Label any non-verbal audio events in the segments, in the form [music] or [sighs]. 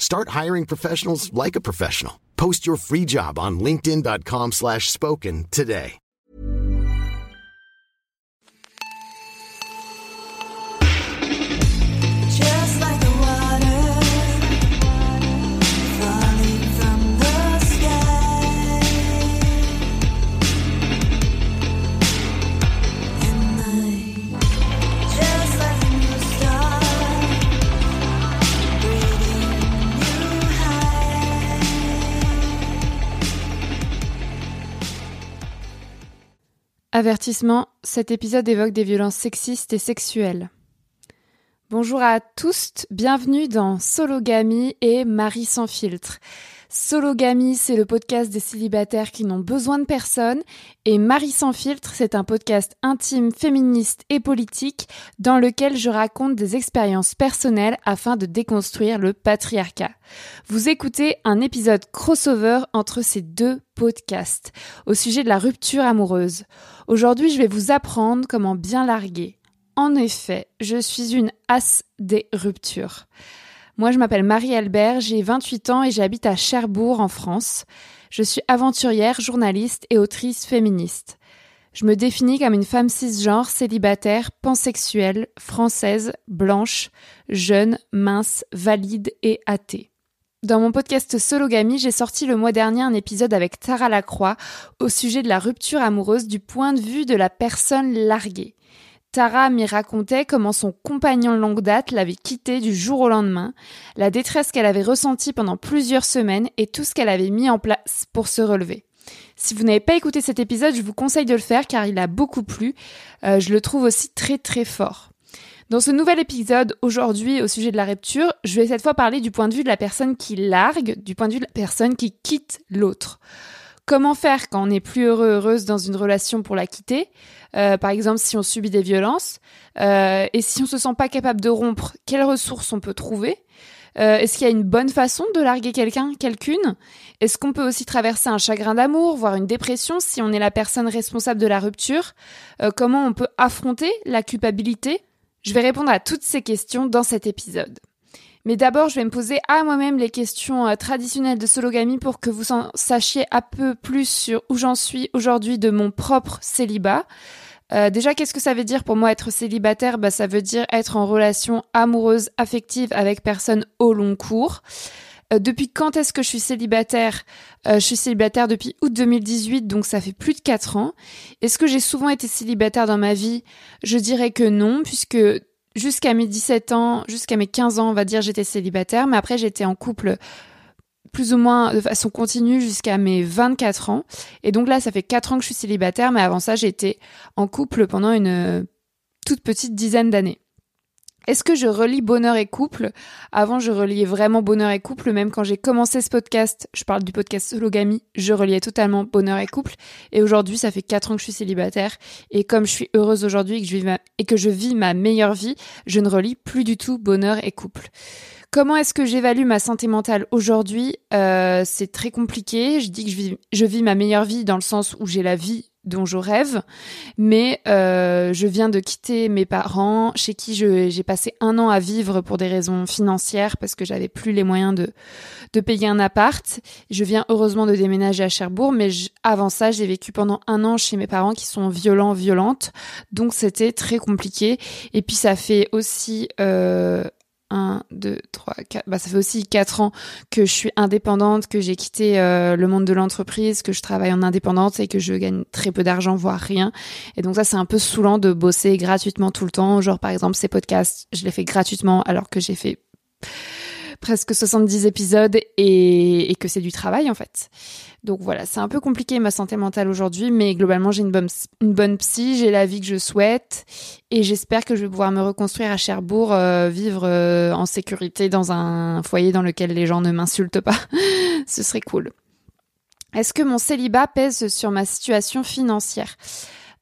Start hiring professionals like a professional. Post your free job on linkedin.com/spoken slash spoken today. Avertissement, cet épisode évoque des violences sexistes et sexuelles. Bonjour à tous, bienvenue dans Sologamy et Marie sans filtre. Sologamy, c'est le podcast des célibataires qui n'ont besoin de personne et Marie sans filtre, c'est un podcast intime, féministe et politique dans lequel je raconte des expériences personnelles afin de déconstruire le patriarcat. Vous écoutez un épisode crossover entre ces deux podcasts au sujet de la rupture amoureuse. Aujourd'hui, je vais vous apprendre comment bien larguer. En effet, je suis une as des ruptures. Moi, je m'appelle Marie-Albert, j'ai 28 ans et j'habite à Cherbourg, en France. Je suis aventurière, journaliste et autrice féministe. Je me définis comme une femme cisgenre, célibataire, pansexuelle, française, blanche, jeune, mince, valide et athée. Dans mon podcast Sologamy, j'ai sorti le mois dernier un épisode avec Tara Lacroix au sujet de la rupture amoureuse du point de vue de la personne larguée. Tara m'y racontait comment son compagnon longue date l'avait quittée du jour au lendemain, la détresse qu'elle avait ressentie pendant plusieurs semaines et tout ce qu'elle avait mis en place pour se relever. Si vous n'avez pas écouté cet épisode, je vous conseille de le faire car il a beaucoup plu. Euh, je le trouve aussi très très fort. Dans ce nouvel épisode, aujourd'hui, au sujet de la rupture, je vais cette fois parler du point de vue de la personne qui largue, du point de vue de la personne qui quitte l'autre. Comment faire quand on n'est plus heureux, heureuse dans une relation pour la quitter? Euh, Par exemple, si on subit des violences. Euh, et si on se sent pas capable de rompre, quelles ressources on peut trouver? Euh, Est-ce qu'il y a une bonne façon de larguer quelqu'un, quelqu'une? Est-ce qu'on peut aussi traverser un chagrin d'amour, voire une dépression si on est la personne responsable de la rupture? Euh, Comment on peut affronter la culpabilité? Je vais répondre à toutes ces questions dans cet épisode. Mais d'abord, je vais me poser à moi-même les questions euh, traditionnelles de sologamie pour que vous en sachiez un peu plus sur où j'en suis aujourd'hui de mon propre célibat. Euh, déjà, qu'est-ce que ça veut dire pour moi être célibataire? Bah, Ça veut dire être en relation amoureuse, affective avec personne au long cours. Euh, depuis quand est-ce que je suis célibataire? Je suis célibataire depuis août 2018, donc ça fait plus de 4 ans. Est-ce que j'ai souvent été célibataire dans ma vie? Je dirais que non, puisque jusqu'à mes 17 ans, jusqu'à mes 15 ans, on va dire, j'étais célibataire, mais après j'étais en couple plus ou moins de façon continue jusqu'à mes 24 ans. Et donc là, ça fait 4 ans que je suis célibataire, mais avant ça, j'étais en couple pendant une toute petite dizaine d'années. Est-ce que je relie bonheur et couple? Avant, je reliais vraiment bonheur et couple. Même quand j'ai commencé ce podcast, je parle du podcast Sologamy, je reliais totalement bonheur et couple. Et aujourd'hui, ça fait 4 ans que je suis célibataire. Et comme je suis heureuse aujourd'hui et, que je vis ma- meilleure vie, je ne relie plus du tout bonheur et couple. Comment est-ce que j'évalue ma santé mentale aujourd'hui? Euh, C'est très compliqué. Je dis que je vis ma meilleure vie dans le sens où j'ai la vie dont je rêve, mais euh, je viens de quitter mes parents, chez qui je- j'ai passé un an à vivre pour des raisons financières parce que j'avais plus les moyens de de payer un appart. Je viens heureusement de déménager à Cherbourg, mais j- avant ça, j'ai vécu pendant un an chez mes parents qui sont violents, violentes, donc c'était très compliqué. Et puis ça fait aussi euh, 1, 2, 3, 4, bah ça fait aussi 4 ans que je suis indépendante, que j'ai quitté euh, le monde de l'entreprise, que je travaille en indépendante et que je gagne très peu d'argent, voire rien. Et donc ça, c'est un peu saoulant de bosser gratuitement tout le temps. Genre, par exemple, ces podcasts, je les fais gratuitement alors que j'ai fait presque 70 épisodes et, que c'est du travail en fait. Donc voilà, c'est un peu compliqué ma santé mentale aujourd'hui, mais globalement j'ai une bonne, une bonne psy, j'ai la vie que je souhaite et j'espère que je vais pouvoir me reconstruire à Cherbourg, euh, vivre euh, en sécurité dans un foyer dans lequel les gens ne m'insultent pas. [laughs] Ce serait cool. Est-ce que mon célibat pèse sur ma situation financière?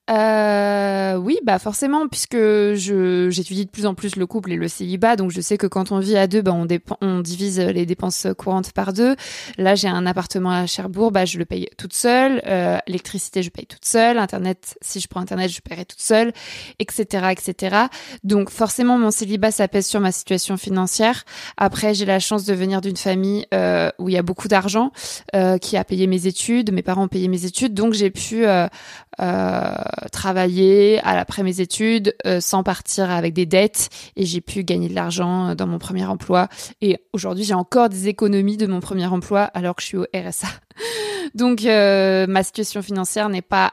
Euh, oui, bah forcément, puisque je j'étudie de plus en plus le couple et le célibat, donc je sais que quand on vit à deux, bah on, on divise les dépenses courantes par deux. Là, j'ai un appartement à Cherbourg, bah je le paye toute seule. Euh, L'électricité, je paye toute seule. Internet, si je prends Internet, je paierai toute seule, etc., etc. Donc forcément, mon célibat, ça pèse sur ma situation financière. Après, j'ai la chance de venir d'une famille euh, où il y a beaucoup d'argent, euh, qui a payé mes études. Mes parents ont payé mes études, donc j'ai pu euh, euh, travailler à- après mes études euh, sans partir avec des dettes et j'ai pu gagner de l'argent euh, dans mon premier emploi et aujourd'hui j'ai encore des économies de mon premier emploi alors que je suis au RSA. [laughs] Donc euh, ma situation financière n'est pas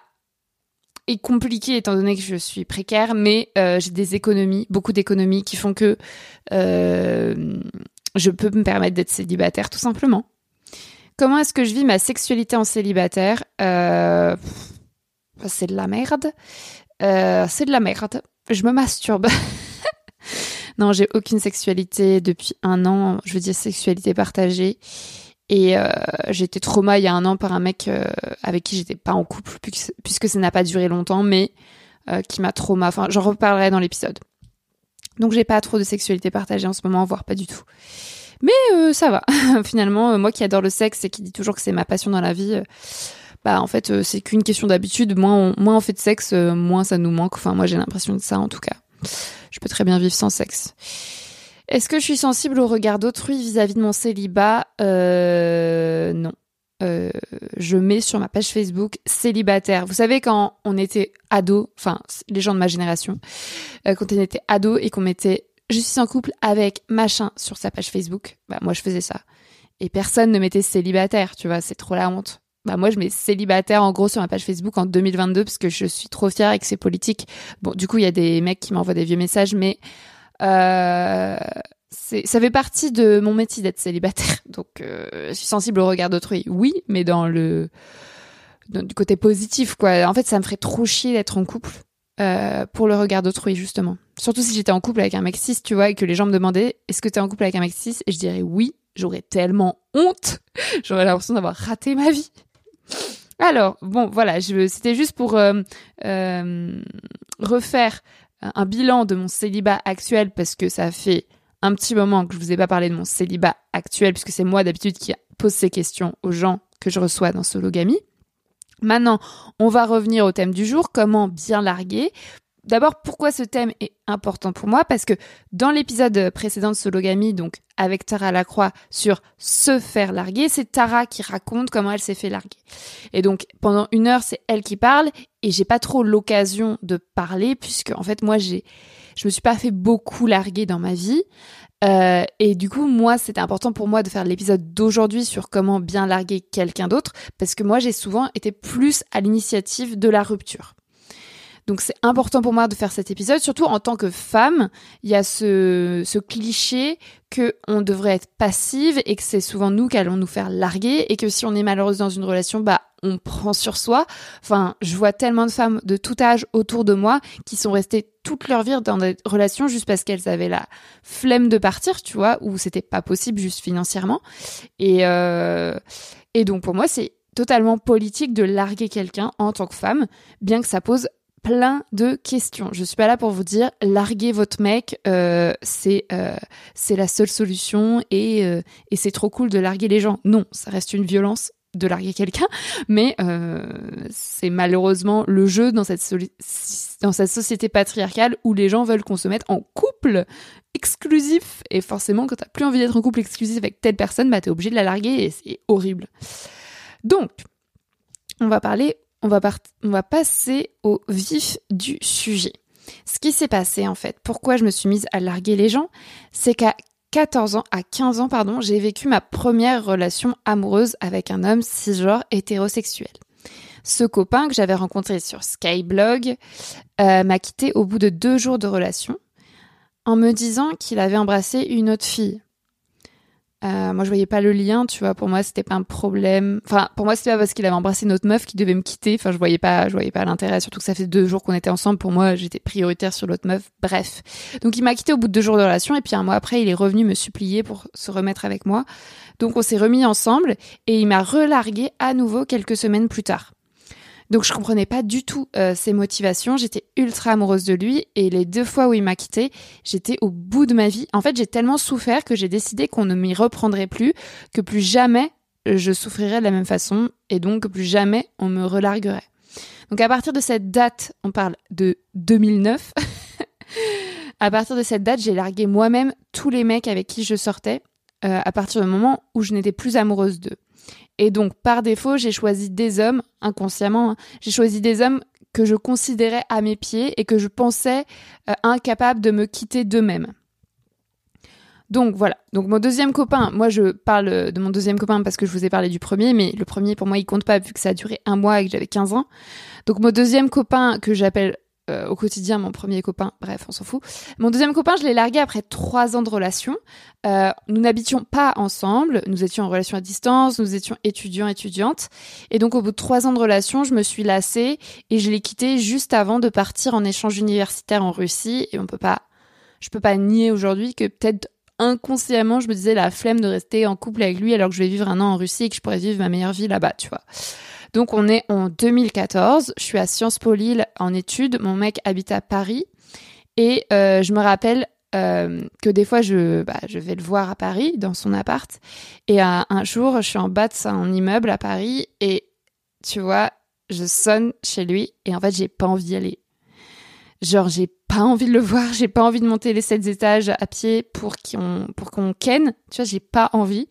est compliquée étant donné que je suis précaire mais euh, j'ai des économies, beaucoup d'économies qui font que euh, je peux me permettre d'être célibataire tout simplement. Comment est-ce que je vis ma sexualité en célibataire? Euh, C'est de la merde. Euh, c'est de la merde. Je me masturbe. [laughs] non, j'ai aucune sexualité depuis un an. Je veux dire sexualité partagée. Et euh, j'ai été trauma il y a un an par un mec euh, avec qui j'étais pas en couple puisque, ça n'a pas duré longtemps, mais qui m'a trauma. Enfin, j'en reparlerai dans l'épisode. Donc j'ai pas trop de sexualité partagée en ce moment, voire pas du tout. Mais ça va. [laughs] Finalement, moi qui adore le sexe et qui dit toujours que c'est ma passion dans la vie, bah en fait euh, c'est qu'une question d'habitude. Moins on, fait de sexe, euh, moins ça nous manque. Enfin moi j'ai l'impression de ça en tout cas. Je peux très bien vivre sans sexe. Est-ce que je suis sensible au regard d'autrui vis-à-vis de mon célibat? Euh, Non. Je mets sur ma page Facebook célibataire. Vous savez quand on était ado, enfin les gens de ma génération, quand on était ado et qu'on mettait je suis en couple avec machin sur sa page Facebook, bah moi je faisais ça. Et personne ne mettait célibataire, tu vois, c'est trop la honte. Bah moi je mets célibataire en gros sur ma page Facebook en 2022 parce que je suis trop fière et que c'est politique. Bon du coup il y a des mecs qui m'envoient des vieux messages mais euh, ça fait partie de mon métier d'être célibataire. [laughs] Donc euh, je suis sensible au regard d'autrui. Oui, mais dans le du côté positif quoi. En fait ça me ferait trop chier d'être en couple euh, pour le regard d'autrui justement. Surtout si j'étais en couple avec un mec cis, tu vois, et que les gens me demandaient est-ce que t'es en couple avec un mec cis? Et je dirais oui, j'aurais tellement honte, [laughs] j'aurais l'impression d'avoir raté ma vie. Alors bon, voilà, c'était juste pour euh, euh, refaire un bilan de mon célibat actuel parce que ça fait un petit moment que je vous ai pas parlé de mon célibat actuel puisque c'est moi d'habitude qui pose ces questions aux gens que je reçois dans Sologamy. Maintenant, on va revenir au thème du jour, comment bien larguer. D'abord, pourquoi ce thème est important pour moi? Parce que dans l'épisode précédent de Sologamy, donc avec Tara Lacroix sur se faire larguer, c'est Tara qui raconte comment elle s'est fait larguer. Et donc pendant une heure, c'est elle qui parle et j'ai pas trop l'occasion de parler puisque en fait moi j'ai, je me suis pas fait beaucoup larguer dans ma vie. Euh, et du coup, moi, c'était important pour moi de faire l'épisode d'aujourd'hui sur comment bien larguer quelqu'un d'autre, parce que moi, j'ai souvent été plus à l'initiative de la rupture. Donc c'est important pour moi de faire cet épisode, surtout en tant que femme, il y a ce, ce cliché que on devrait être passive et que c'est souvent nous qui allons nous faire larguer et que si on est malheureuse dans une relation, bah on prend sur soi. Enfin, je vois tellement de femmes de tout âge autour de moi qui sont restées toute leur vie dans des relations juste parce qu'elles avaient la flemme de partir, tu vois, ou c'était pas possible juste financièrement. Et euh, et donc pour moi c'est totalement politique de larguer quelqu'un en tant que femme, bien que ça pose plein de questions. Je suis pas là pour vous dire larguer votre mec, euh, c'est euh, c'est la seule solution et euh, et c'est trop cool de larguer les gens. Non, ça reste une violence de larguer quelqu'un, [laughs] mais c'est malheureusement le jeu dans cette dans cette société patriarcale où les gens veulent qu'on se mette en couple exclusif et forcément quand t'as plus envie d'être en couple exclusif avec telle personne, bah t'es obligé de la larguer et c'est horrible. Donc on va parler on va, passer au vif du sujet. Ce qui s'est passé en fait, pourquoi je me suis mise à larguer les gens, c'est qu'à 14 ans, à 15 ans, pardon, j'ai vécu ma première relation amoureuse avec un homme cisgenre hétérosexuel. Ce copain que j'avais rencontré sur Skyblog euh, m'a quitté au bout de deux jours de relation en me disant qu'il avait embrassé une autre fille. Euh, moi, je voyais pas le lien, tu vois. Pour moi, c'était pas un problème. Enfin, pour moi, c'était pas parce qu'il avait embrassé une autre meuf qui devait me quitter. Enfin, je voyais pas, je voyais pas l'intérêt. Surtout que ça fait deux jours qu'on était ensemble. Pour moi, j'étais prioritaire sur l'autre meuf. Bref. Donc, il m'a quitté au bout de deux jours de relation. Et puis, un mois après, il est revenu me supplier pour se remettre avec moi. Donc, on s'est remis ensemble et il m'a relargué à nouveau quelques semaines plus tard. Donc je comprenais pas du tout euh, ses motivations, j'étais ultra amoureuse de lui et les deux fois où il m'a quittée, j'étais au bout de ma vie. En fait, j'ai tellement souffert que j'ai décidé qu'on ne m'y reprendrait plus, que plus jamais je souffrirais de la même façon et donc que plus jamais on me relarguerait. Donc à partir de cette date, on parle de 2009. [laughs] à partir de cette date, j'ai largué moi-même tous les mecs avec qui je sortais euh, à partir du moment où je n'étais plus amoureuse d'eux. Et donc, par défaut, j'ai choisi des hommes, inconsciemment, hein, j'ai choisi des hommes que je considérais à mes pieds et que je pensais euh, incapables de me quitter d'eux-mêmes. Donc voilà. Donc mon deuxième copain, moi je parle de mon deuxième copain parce que je vous ai parlé du premier, mais le premier pour moi il compte pas vu que ça a duré un mois et que j'avais 15 ans. Donc mon deuxième copain que j'appelle euh, au quotidien mon premier copain, bref on s'en fout. Mon deuxième copain je l'ai largué après trois ans de relation. Euh, nous n'habitions pas ensemble, nous étions en relation à distance, nous étions étudiants étudiantes, et donc au bout de trois ans de relation je me suis lassée et je l'ai quitté juste avant de partir en échange universitaire en Russie et on peut pas, je peux pas nier aujourd'hui que peut-être inconsciemment, je me disais la flemme de rester en couple avec lui alors que je vais vivre un an en Russie et que je pourrais vivre ma meilleure vie là-bas, tu vois. Donc on est en 2014, je suis à Sciences Po Lille en études, mon mec habite à Paris. Et euh, je me rappelle euh, que des fois je, bah, je vais le voir à Paris dans son appart. Et euh, un jour je suis en bas de son immeuble à Paris. Et tu vois, je sonne chez lui. Et en fait j'ai pas envie d'y aller. Genre, j'ai pas envie de le voir, j'ai pas envie de monter les sept étages à pied pour qu'on pour qu'on ken. Tu vois, j'ai pas envie.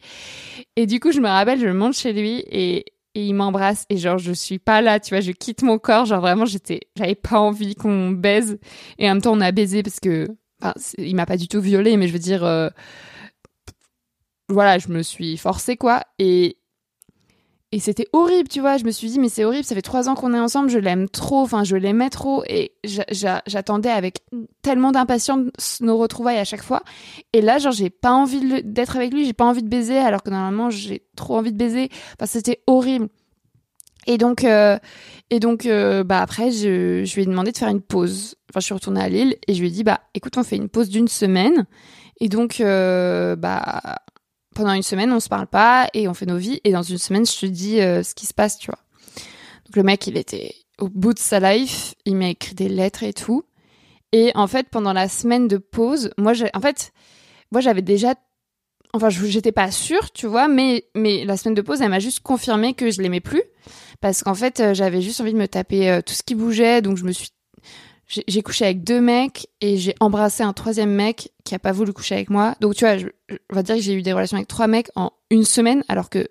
Et du coup, je me rappelle, je monte chez lui. Et, et il m'embrasse et genre je suis pas là, tu vois, je quitte mon corps, genre vraiment j'étais j'avais pas envie qu'on baise. Et en même temps on a baisé parce que enfin, il m'a pas du tout violée mais je veux dire euh, voilà, je me suis forcée quoi. Et et c'était horrible, tu vois. Je me suis dit, mais c'est horrible, ça fait trois ans qu'on est ensemble, je l'aime trop, enfin, je l'aimais trop. Et j'a- j'a- j'attendais avec tellement d'impatience nos retrouvailles à chaque fois. Et là, genre, j'ai pas envie d'être avec lui, j'ai pas envie de baiser, alors que normalement, j'ai trop envie de baiser. Enfin, c'était horrible. Et donc, euh, et donc euh, bah après, je, je lui ai demandé de faire une pause. Enfin, je suis retournée à Lille et je lui ai dit, bah, écoute, on fait une pause d'une semaine. Et donc, euh, bah, pendant une semaine, on se parle pas et on fait nos vies. Et dans une semaine, je te dis euh, ce qui se passe, tu vois. Donc le mec, il était au bout de sa life. Il m'a écrit des lettres et tout. Et en fait, pendant la semaine de pause, moi, en fait, moi, j'avais déjà, enfin, j'étais pas sûre, tu vois, mais, mais la semaine de pause, elle m'a juste confirmé que je l'aimais plus. Parce qu'en fait, euh, j'avais juste envie de me taper euh, tout ce qui bougeait. Donc je me suis, j'ai j'ai couché avec deux mecs et j'ai embrassé un troisième mec qui a pas voulu coucher avec moi. Donc tu vois, je, je- on va dire que j'ai eu des relations avec trois mecs en une semaine, alors que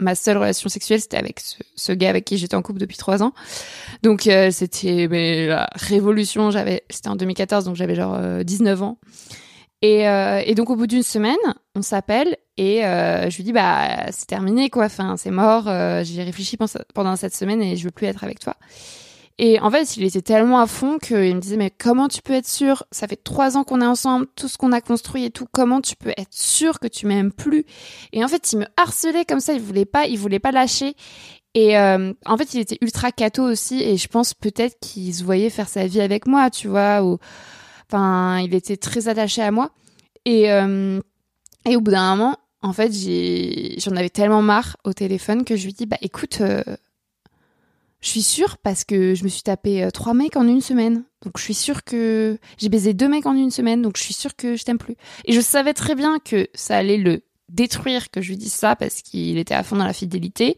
ma seule relation sexuelle c'était avec ce, gars avec qui j'étais en couple depuis trois ans. Donc euh, c'était la révolution. J'avais, c'était en 2014, donc j'avais genre euh, 19 ans. Et, euh, et donc au bout d'une semaine, on s'appelle et euh, je lui dis bah c'est terminé quoi. Enfin c'est mort. euh, J'y ai réfléchi pendant cette semaine et je veux plus être avec toi. Et en fait, il était tellement à fond qu'il me disait mais comment tu peux être sûr? Ça fait trois ans qu'on est ensemble, tout ce qu'on a construit et tout. Comment tu peux être sûr que tu m'aimes plus? Et en fait, il me harcelait comme ça. Il voulait pas, il voulait pas lâcher. Et euh, en fait, il était ultra cato aussi. Et je pense peut-être qu'il se voyait faire sa vie avec moi, tu vois. Ou enfin, il était très attaché à moi. Et euh, et au bout d'un moment, en fait, j'en avais tellement marre au téléphone que je lui dis bah écoute. euh, je suis sûre parce que je me suis tapé euh, trois mecs en une semaine. Donc je suis sûre que j'ai baisé deux mecs en une semaine. Donc je suis sûre que je t'aime plus. Et je savais très bien que ça allait le détruire que je lui dise ça parce qu'il était à fond dans la fidélité.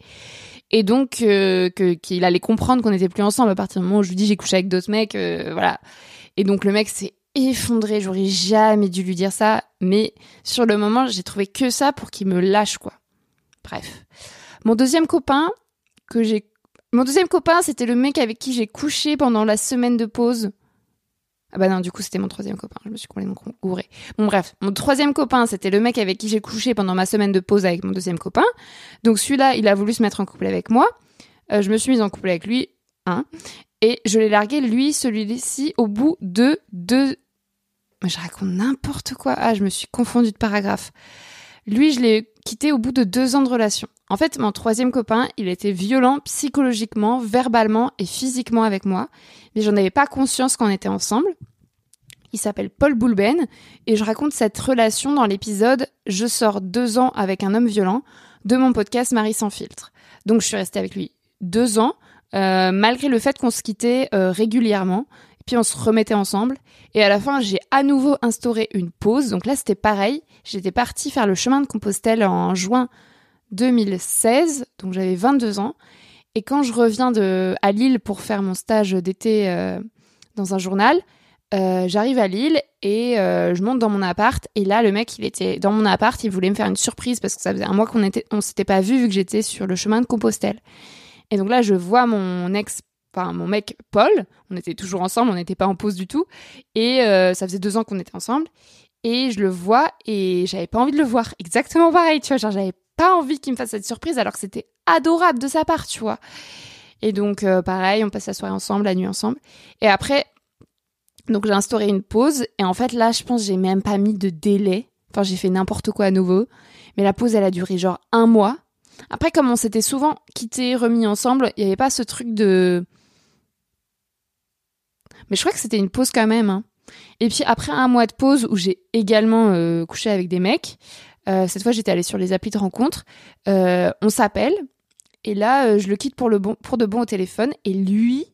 Et donc euh, qu'il allait comprendre qu'on n'était plus ensemble à partir du moment où je lui dis j'ai couché avec d'autres mecs. euh, voilà. Et donc le mec s'est effondré. J'aurais jamais dû lui dire ça. Mais sur le moment, j'ai trouvé que ça pour qu'il me lâche quoi. Bref. Mon deuxième copain que j'ai mon deuxième copain, c'était le mec avec qui j'ai couché pendant la semaine de pause. Ah bah non, du coup, c'était mon troisième copain. Je me suis complètement gourée. Bon, bref. Mon troisième copain, c'était le mec avec qui j'ai couché pendant ma semaine de pause avec mon deuxième copain. Donc celui-là, il a voulu se mettre en couple avec moi. Euh, je me suis mise en couple avec lui. Hein, et je l'ai largué, lui, celui-ci, au bout de deux... Je raconte n'importe quoi. Ah, je me suis confondue de paragraphe. Lui, je l'ai quitté au bout de deux ans de relation. En fait, mon troisième copain, il était violent psychologiquement, verbalement et physiquement avec moi, mais j'en avais pas conscience quand on était ensemble. Il s'appelle Paul Boulben et je raconte cette relation dans l'épisode Je sors deux ans avec un homme violent de mon podcast Marie sans filtre. Donc je suis restée avec lui deux ans, euh, malgré le fait qu'on se quittait euh, régulièrement, puis on se remettait ensemble. Et à la fin, j'ai à nouveau instauré une pause. Donc là, c'était pareil. J'étais partie faire le chemin de Compostelle en juin 2016, donc j'avais 22 ans. Et quand je reviens de, à Lille pour faire mon stage d'été euh, dans un journal, euh, j'arrive à Lille et euh, je monte dans mon appart. Et là, le mec, il était dans mon appart, il voulait me faire une surprise parce que ça faisait un mois qu'on était, on s'était pas vu vu que j'étais sur le chemin de Compostelle. Et donc là, je vois mon ex, enfin mon mec Paul. On était toujours ensemble, on n'était pas en pause du tout. Et ça faisait deux ans qu'on était ensemble. Et je le vois et j'avais pas envie de le voir. Exactement pareil, tu vois. Genre, j'avais pas envie qu'il me fasse cette surprise alors que c'était adorable de sa part, tu vois. Et donc, euh, pareil, on passe la soirée ensemble, la nuit ensemble. Et après, donc j'ai instauré une pause. Et en fait, là, je pense j'ai même pas mis de délai. Enfin, j'ai fait n'importe quoi à nouveau. Mais la pause, elle a duré genre un mois. Après, comme on s'était souvent quittés, remis ensemble, il n'y avait pas ce truc de... Mais je crois que c'était une pause quand même. hein. Et puis après un mois de pause où j'ai également euh, couché avec des mecs, euh, cette fois j'étais allée sur les applis de rencontre, euh, on s'appelle, et là euh, je le quitte pour, le bon, pour de bon au téléphone, et lui,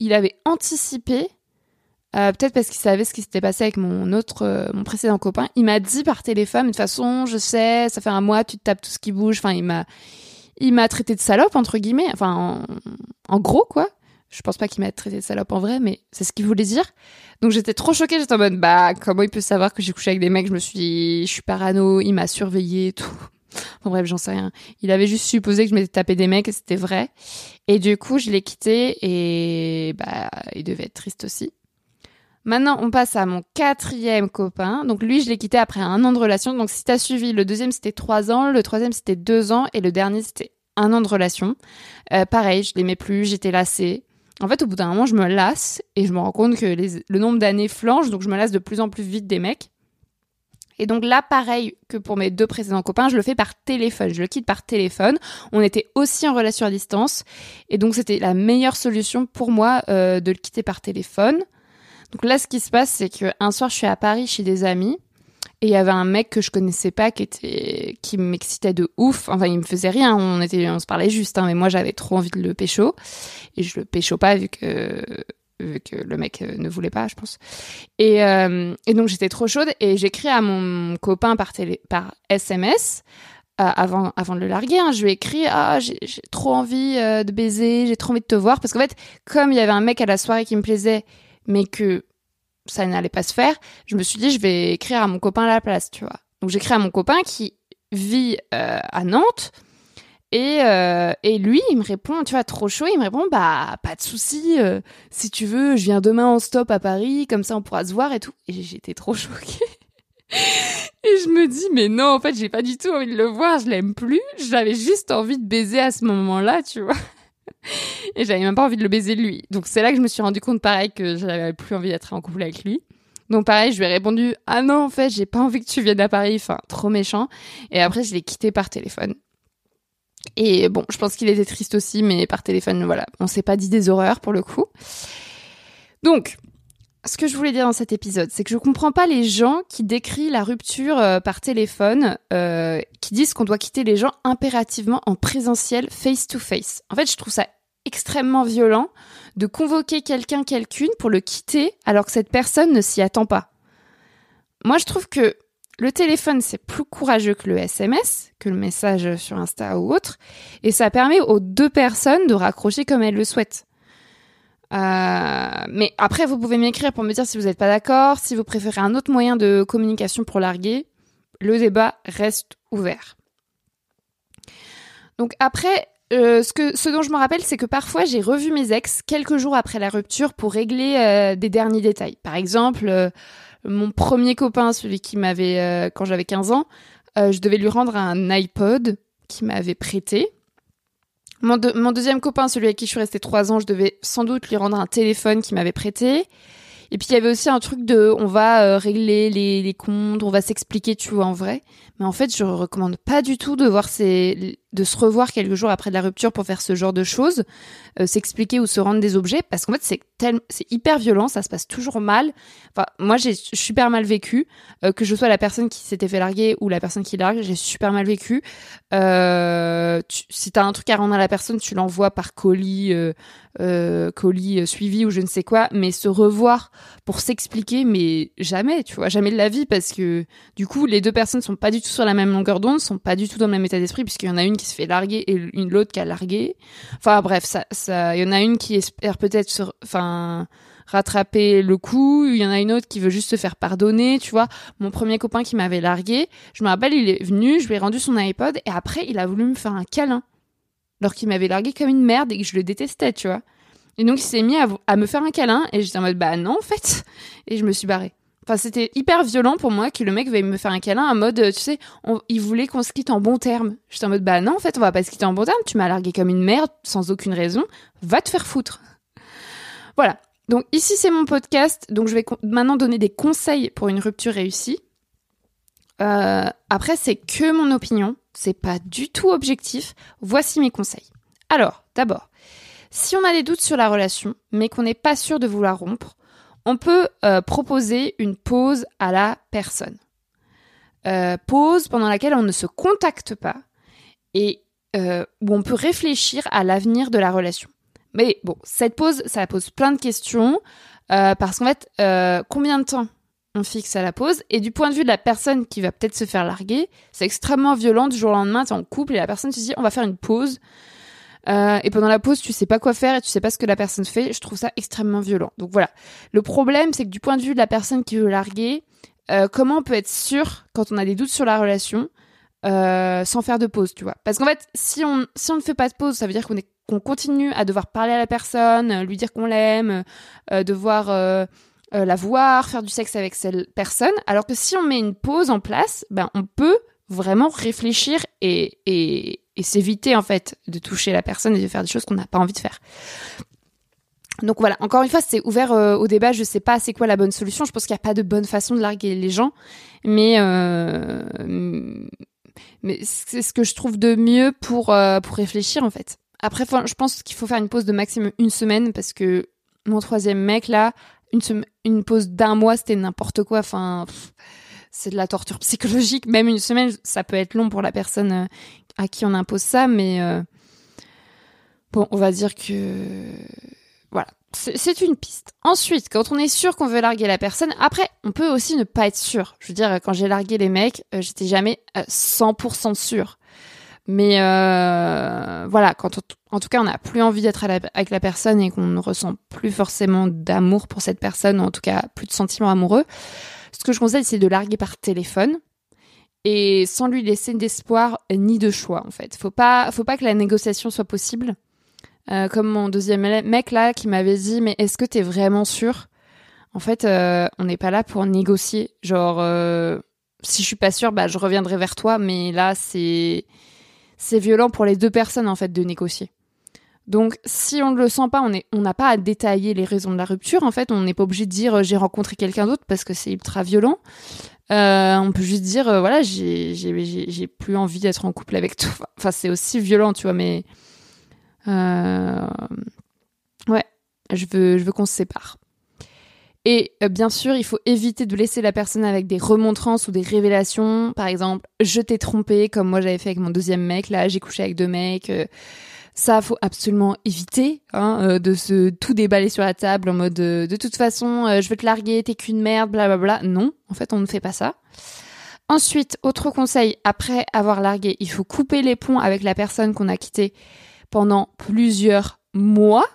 il avait anticipé, peut-être parce qu'il savait ce qui s'était passé avec mon autre, mon précédent copain, il m'a dit par téléphone, de toute façon je sais, ça fait un mois, tu te tapes tout ce qui bouge, enfin il m'a... Il m'a traité de salope, entre guillemets, enfin, en, en gros, quoi. Je pense pas qu'il m'a traité de salope en vrai, mais c'est ce qu'il voulait dire. Donc j'étais trop choquée, j'étais en mode bah comment il peut savoir que j'ai couché avec des mecs, je me suis dit, je suis parano, il m'a surveillé et tout. [laughs] Enfin bref, j'en sais rien. Il avait juste supposé que je m'étais tapé des mecs et c'était vrai. Et du coup, je l'ai quitté et bah il devait être triste aussi. Maintenant, on passe à mon quatrième copain. Donc lui, je l'ai quitté après un an de relation. Donc si t'as suivi, le deuxième c'était trois ans, le troisième c'était deux ans et le dernier c'était un an de relation. Euh, pareil, je l'aimais plus, j'étais lassée. En fait, au bout d'un moment, je me lasse et je me rends compte que le nombre d'années flanche, donc je me lasse de plus en plus vite des mecs. Et donc là, pareil que pour mes deux précédents copains, je le fais par téléphone. Je le quitte par téléphone. On était aussi en relation à distance. Et donc c'était la meilleure solution pour moi euh, de le quitter par téléphone. Donc là, ce qui se passe, c'est qu'un soir, je suis à Paris chez des amis. Et il y avait un mec que je connaissais pas qui était qui m'excitait de ouf. Enfin, il me faisait rien. On était, on se parlait juste. Hein, mais moi, j'avais trop envie de le pécho. Et je le pécho pas vu que vu que le mec euh, ne voulait pas, je pense. Et, euh, et donc j'étais trop chaude et j'écris à mon copain par télé, par SMS euh, avant avant de le larguer. hein. je lui ai écrit ah j'ai trop envie de baiser, j'ai trop envie de te voir parce qu'en fait comme il y avait un mec à la soirée qui me plaisait mais que ça n'allait pas se faire, je me suis dit je vais écrire à mon copain à la place, tu vois. Donc j'écris à mon copain qui vit euh, à Nantes et, euh, et lui il me répond, tu vois, trop chaud, il me répond bah pas de souci, euh, si tu veux, je viens demain en stop à Paris, comme ça on pourra se voir et tout. Et j'étais trop choquée. [laughs] Et je me dis, mais non, en fait, j'ai pas du tout envie de le voir, je l'aime plus. J'avais juste envie de baiser à ce moment-là, tu vois. Et j'avais même pas envie de le baiser lui. Donc c'est là que je me suis rendu compte, pareil, que j'avais plus envie d'être en couple avec lui. Donc pareil, je lui ai répondu, ah non, en fait, j'ai pas envie que tu viennes à Paris. Enfin, trop méchant. Et après, je l'ai quitté par téléphone. Et bon, je pense qu'il était triste aussi, mais par téléphone, voilà. On s'est pas dit des horreurs pour le coup. Donc, ce que je voulais dire dans cet épisode, c'est que je comprends pas les gens qui décrivent la rupture euh, par téléphone, euh, qui disent qu'on doit quitter les gens impérativement en présentiel, face to face. En fait, je trouve ça extrêmement violent de convoquer quelqu'un, quelqu'une pour le quitter alors que cette personne ne s'y attend pas. Moi, je trouve que le téléphone, c'est plus courageux que le SMS, que le message sur Insta ou autre, et ça permet aux deux personnes de raccrocher comme elles le souhaitent. Euh, mais après, vous pouvez m'écrire pour me dire si vous n'êtes pas d'accord, si vous préférez un autre moyen de communication pour larguer. Le débat reste ouvert. Donc après, euh, ce, que, ce dont je me rappelle, c'est que parfois j'ai revu mes ex quelques jours après la rupture pour régler euh, des derniers détails. Par exemple, euh, mon premier copain, celui qui m'avait, euh, quand j'avais 15 ans, je devais lui rendre un iPod qu'il m'avait prêté. Mon, mon deuxième copain, celui avec qui je suis restée 3 ans, je devais sans doute lui rendre un téléphone qu'il m'avait prêté. Et puis il y avait aussi un truc de on va euh, régler les, les comptes, on va s'expliquer, tu vois, en vrai. Mais en fait, je recommande pas du tout de voir ces, de se revoir quelques jours après de la rupture pour faire ce genre de choses, euh, s'expliquer ou se rendre des objets, parce qu'en fait c'est tel, hyper violent, ça se passe toujours mal. Enfin, moi j'ai super mal vécu, euh, que je sois la personne qui s'était fait larguer ou la personne qui largue, j'ai super mal vécu. Euh, tu, si un truc à rendre à la personne, tu l'envoies par colis, euh, colis suivi ou je ne sais quoi, mais se revoir pour s'expliquer, mais jamais, tu vois, jamais de la vie, parce que du coup, les deux personnes sont pas du tout sur la même longueur d'onde, sont pas du tout dans le même état d'esprit, puisqu'il y en a une qui se fait larguer et l'autre qui a largué. Enfin bref, ça, ça, il y en a une qui espère peut-être enfin rattraper le coup, il y en a une autre qui veut juste se faire pardonner, tu vois. Mon premier copain qui m'avait largué, je me rappelle, il est venu, je lui ai rendu son iPod et après il a voulu me faire un câlin. Alors qu'il m'avait largué comme une merde et que je le détestais, tu vois. Et donc il s'est mis à, à me faire un câlin et j'étais en mode bah non en fait et je me suis barrée. Enfin c'était hyper violent pour moi que le mec veuille me faire un câlin en mode euh, tu sais on- il voulait qu'on se quitte en bon terme. J'étais en mode bah non en fait on va pas se quitter en bon terme, tu m'as largué comme une merde sans aucune raison, va te faire foutre. Voilà. Donc ici c'est mon podcast, donc je vais maintenant donner des conseils pour une rupture réussie. Euh, après c'est que mon opinion, c'est pas du tout objectif. Voici mes conseils. Alors d'abord, si on a des doutes sur la relation, mais qu'on n'est pas sûr de vouloir rompre, on peut euh, proposer une pause à la personne. Euh, pause pendant laquelle on ne se contacte pas et euh, où on peut réfléchir à l'avenir de la relation. Mais bon, cette pause, ça pose plein de questions parce qu'en fait, combien de temps on fixe à la pause? Et du point de vue de la personne qui va peut-être se faire larguer, c'est extrêmement violent du jour au lendemain. T'es en couple et la personne se dit on va faire une pause. Euh, et pendant la pause, tu sais pas quoi faire et tu sais pas ce que la personne fait. Je trouve ça extrêmement violent. Donc voilà. Le problème, c'est que du point de vue de la personne qui veut larguer, euh, comment on peut être sûr quand on a des doutes sur la relation euh, sans faire de pause, tu vois? Parce qu'en fait, si on si on ne fait pas de pause, ça veut dire qu'on est qu'on continue à devoir parler à la personne, lui dire qu'on l'aime, devoir la voir, faire du sexe avec cette personne. Alors que si on met une pause en place, ben on peut vraiment réfléchir et, et, s'éviter en fait de toucher la personne et de faire des choses qu'on n'a pas envie de faire. Donc voilà, encore une fois, c'est ouvert euh, au débat. Je sais pas c'est quoi la bonne solution. Je pense qu'il n'y a pas de bonne façon de larguer les gens, mais euh, mais c'est ce que je trouve de mieux pour euh, pour réfléchir en fait. Après, je pense qu'il faut faire une pause de maximum une semaine parce que mon troisième mec là, une une pause d'un mois, c'était n'importe quoi. Enfin, c'est de la torture psychologique. Même une semaine, ça peut être long pour la personne euh, à qui on impose ça, mais euh, bon, on va dire que voilà, c'est une piste. Ensuite, quand on est sûr qu'on veut larguer la personne, après, on peut aussi ne pas être sûr. Je veux dire, quand j'ai largué les mecs, euh, j'étais jamais euh, 100% sûr. Mais voilà, quand on- en tout cas on n'a plus envie d'être avec la personne et qu'on ne ressent plus forcément d'amour pour cette personne, ou en tout cas plus de sentiments amoureux, ce que je conseille c'est de larguer par téléphone et sans lui laisser d'espoir ni de choix en fait. Faut pas, faut pas que la négociation soit possible. Euh, comme mon deuxième mec là qui m'avait dit mais est-ce que t'es vraiment sûr? En fait, euh, on n'est pas là pour négocier. Genre euh, si je suis pas sûre, bah je reviendrai vers toi. Mais là c'est c'est violent pour les deux personnes en fait de négocier. Donc si on ne le sent pas, on n'a pas à détailler les raisons de la rupture. En fait, on n'est pas obligé de dire euh, j'ai rencontré quelqu'un d'autre parce que c'est ultra violent. Euh, on peut juste dire euh, voilà j'ai plus envie d'être en couple avec toi. Enfin c'est aussi violent tu vois mais ouais je veux je veux qu'on se sépare. Et bien sûr, il faut éviter de laisser la personne avec des remontrances ou des révélations. Par exemple, je t'ai trompé, comme moi j'avais fait avec mon deuxième mec. Là, j'ai couché avec deux mecs. Ça, faut absolument éviter hein, euh, de se tout déballer sur la table en mode euh, de toute façon, euh, je veux te larguer, t'es qu'une merde, blablabla. Non, en fait, on ne fait pas ça. Ensuite, autre conseil, après avoir largué, il faut couper les ponts avec la personne qu'on a quittée pendant plusieurs mois.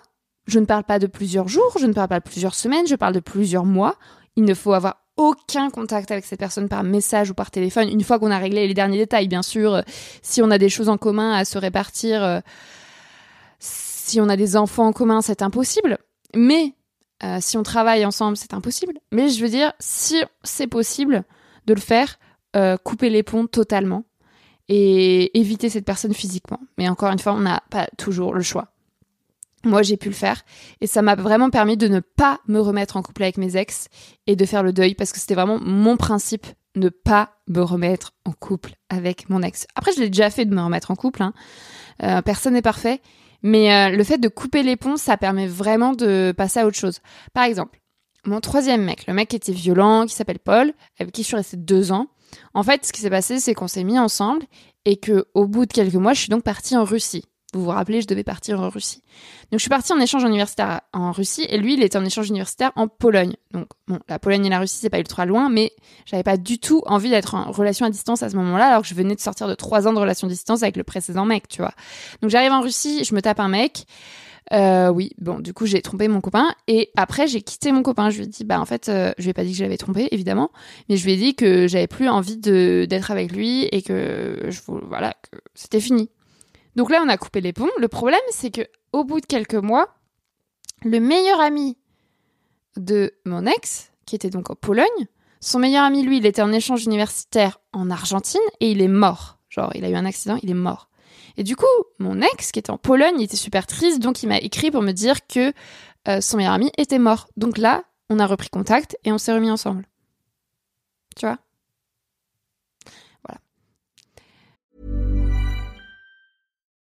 Je ne parle pas de plusieurs jours, je ne parle pas de plusieurs semaines, je parle de plusieurs mois. Il ne faut avoir aucun contact avec cette personne par message ou par téléphone, une fois qu'on a réglé les derniers détails, bien sûr. Si on a des choses en commun à se répartir, si on a des enfants en commun, c'est impossible. Mais euh, si on travaille ensemble, c'est impossible. Mais je veux dire, si c'est possible de le faire, euh, couper les ponts totalement et éviter cette personne physiquement. Mais encore une fois, on n'a pas toujours le choix. Moi, j'ai pu le faire et ça m'a vraiment permis de ne pas me remettre en couple avec mes ex et de faire le deuil parce que c'était vraiment mon principe ne pas me remettre en couple avec mon ex. Après, je l'ai déjà fait de me remettre en couple. hein. Euh, personne n'est parfait. Mais euh, le fait de couper les ponts, ça permet vraiment de passer à autre chose. Par exemple, mon troisième mec, le mec qui était violent, qui s'appelle Paul, avec qui je suis restée deux ans. En fait, ce qui s'est passé, c'est qu'on s'est mis ensemble et que au bout de quelques mois, je suis donc partie en Russie. Vous vous rappelez, je devais partir en Russie. Donc je suis partie en échange universitaire en Russie et lui, il était en échange universitaire en Pologne. Donc bon, la Pologne et la Russie, c'est pas ultra loin, mais j'avais pas du tout envie d'être en relation à distance à ce moment-là, alors que je venais de sortir de trois ans de relation à distance avec le précédent mec, tu vois. Donc j'arrive en Russie, je me tape un mec. Euh, oui, bon, du coup, j'ai trompé mon copain. Et après, j'ai quitté mon copain. Je lui ai dit, bah, en fait, euh, je lui ai pas dit que je l'avais trompé, évidemment. Mais je lui ai dit que j'avais plus envie d'être avec lui et que, je, voilà, que c'était fini. Donc là, on a coupé les ponts. Le problème, c'est que, au bout de quelques mois, le meilleur ami de mon ex, qui était donc en Pologne, son meilleur ami, lui, il était en échange universitaire en Argentine et il est mort. Genre, il a eu un accident, il est mort. Et du coup, mon ex, qui était en Pologne, il était super triste, donc il m'a écrit pour me dire que euh, son meilleur ami était mort. Donc là, on a repris contact et on s'est remis ensemble. Tu vois?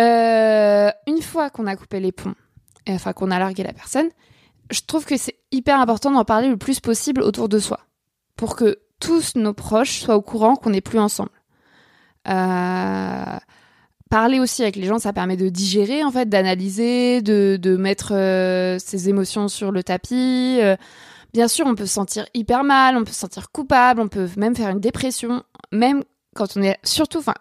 Euh, une fois qu'on a coupé les ponts, et enfin qu'on a largué la personne, je trouve que c'est hyper important d'en parler le plus possible autour de soi, pour que tous nos proches soient au courant qu'on n'est plus ensemble. Euh, parler aussi avec les gens, ça permet de digérer, en fait, d'analyser, de, mettre euh, ses émotions sur le tapis. Bien sûr, on peut se sentir hyper mal, on peut se sentir coupable, on peut même faire une dépression, même quand on est surtout, enfin,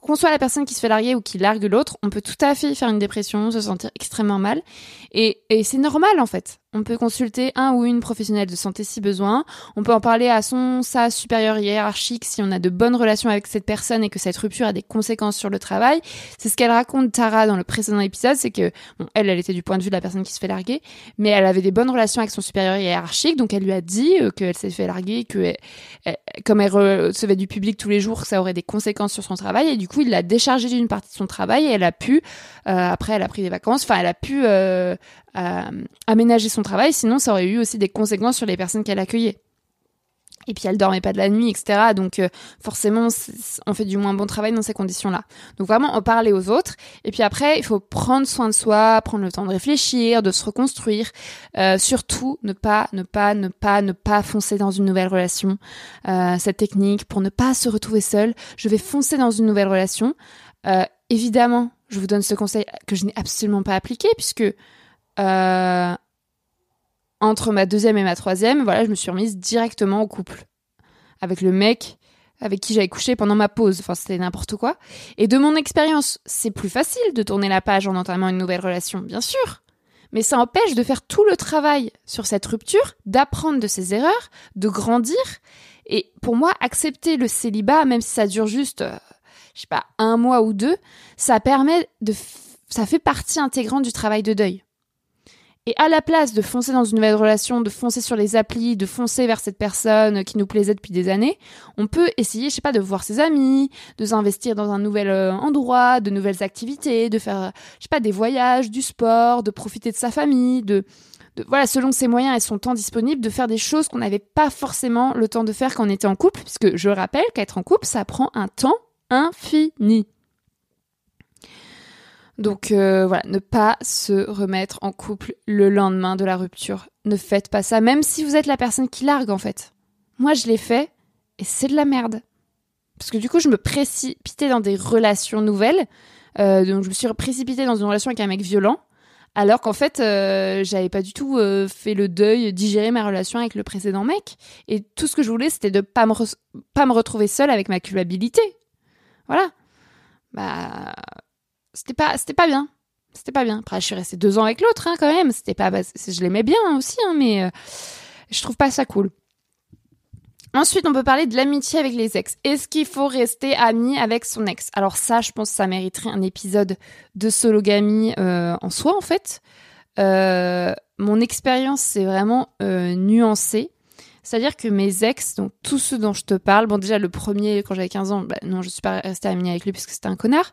qu'on soit la personne qui se fait larguer ou qui largue l'autre, on peut tout à fait faire une dépression, se sentir extrêmement mal. Et, et c'est normal, en fait. On peut consulter un ou une professionnelle de santé si besoin. On peut en parler à son sa supérieur hiérarchique si on a de bonnes relations avec cette personne et que cette rupture a des conséquences sur le travail. C'est ce qu'elle raconte Tara dans le précédent épisode, c'est que bon, elle, elle était du point de vue de la personne qui se fait larguer, mais elle avait des bonnes relations avec son supérieur hiérarchique, donc elle lui a dit euh, qu'elle s'est fait larguer, que elle- elle- comme elle recevait du public tous les jours, ça aurait des conséquences sur son travail, et du coup il l'a déchargée d'une partie de son travail et elle a pu, euh, après elle a pris des vacances, enfin elle a pu euh, euh, aménager son travail, sinon ça aurait eu aussi des conséquences sur les personnes qu'elle accueillait. Et puis elle dormait pas de la nuit, etc. Donc euh, forcément, on fait du moins bon travail dans ces conditions-là. Donc vraiment, en parler aux autres. Et puis après, il faut prendre soin de soi, prendre le temps de réfléchir, de se reconstruire. Euh, surtout, ne pas, ne pas, ne pas, ne pas foncer dans une nouvelle relation. Cette technique pour ne pas se retrouver seul. Je vais foncer dans une nouvelle relation. Évidemment, je vous donne ce conseil que je n'ai absolument pas appliqué puisque euh, entre ma deuxième et ma troisième, voilà, je me suis remise directement au couple avec le mec avec qui j'avais couché pendant ma pause. Enfin, c'était n'importe quoi. Et de mon expérience, c'est plus facile de tourner la page en entamant une nouvelle relation, bien sûr. Mais ça empêche de faire tout le travail sur cette rupture, d'apprendre de ses erreurs, de grandir. Et pour moi, accepter le célibat, même si ça dure juste, euh, je sais pas, un mois ou deux, ça permet de, ça fait partie intégrante du travail de deuil. Et à la place de foncer dans une nouvelle relation, de foncer sur les applis, de foncer vers cette personne qui nous plaisait depuis des années, on peut essayer, je sais pas, de voir ses amis, de s'investir dans un nouvel euh, endroit, de nouvelles activités, de faire, je sais pas, des voyages, du sport, de profiter de sa famille, de, de voilà, selon ses moyens et son temps disponible, de faire des choses qu'on n'avait pas forcément le temps de faire quand on était en couple, puisque je rappelle qu'être en couple, ça prend un temps infini. Donc euh, voilà, ne pas se remettre en couple le lendemain de la rupture. Ne faites pas ça, même si vous êtes la personne qui largue en fait. Moi je l'ai fait et c'est de la merde. Parce que du coup je me précipitais dans des relations nouvelles. Euh, donc je me suis précipitée dans une relation avec un mec violent. Alors qu'en fait, euh, j'avais pas du tout euh, fait le deuil, digéré ma relation avec le précédent mec. Et tout ce que je voulais, c'était de pas me, pas me retrouver seule avec ma culpabilité. Voilà. Bah, c'était pas c'était pas bien. C'était pas bien. Après je suis restée deux ans avec l'autre hein, quand même. C'était pas je l'aimais bien aussi hein, mais euh, je trouve pas ça cool. Ensuite on peut parler de l'amitié avec les ex. Est-ce qu'il faut rester ami avec son ex? Alors ça je pense que ça mériterait un épisode de sologamie euh, en soi en fait. Euh, mon expérience c'est vraiment euh, nuancé c'est-à-dire que mes ex, donc tous ceux dont je te parle, bon déjà le premier quand j'avais 15 ans, bah, non je suis pas restée amie avec lui parce que c'était un connard.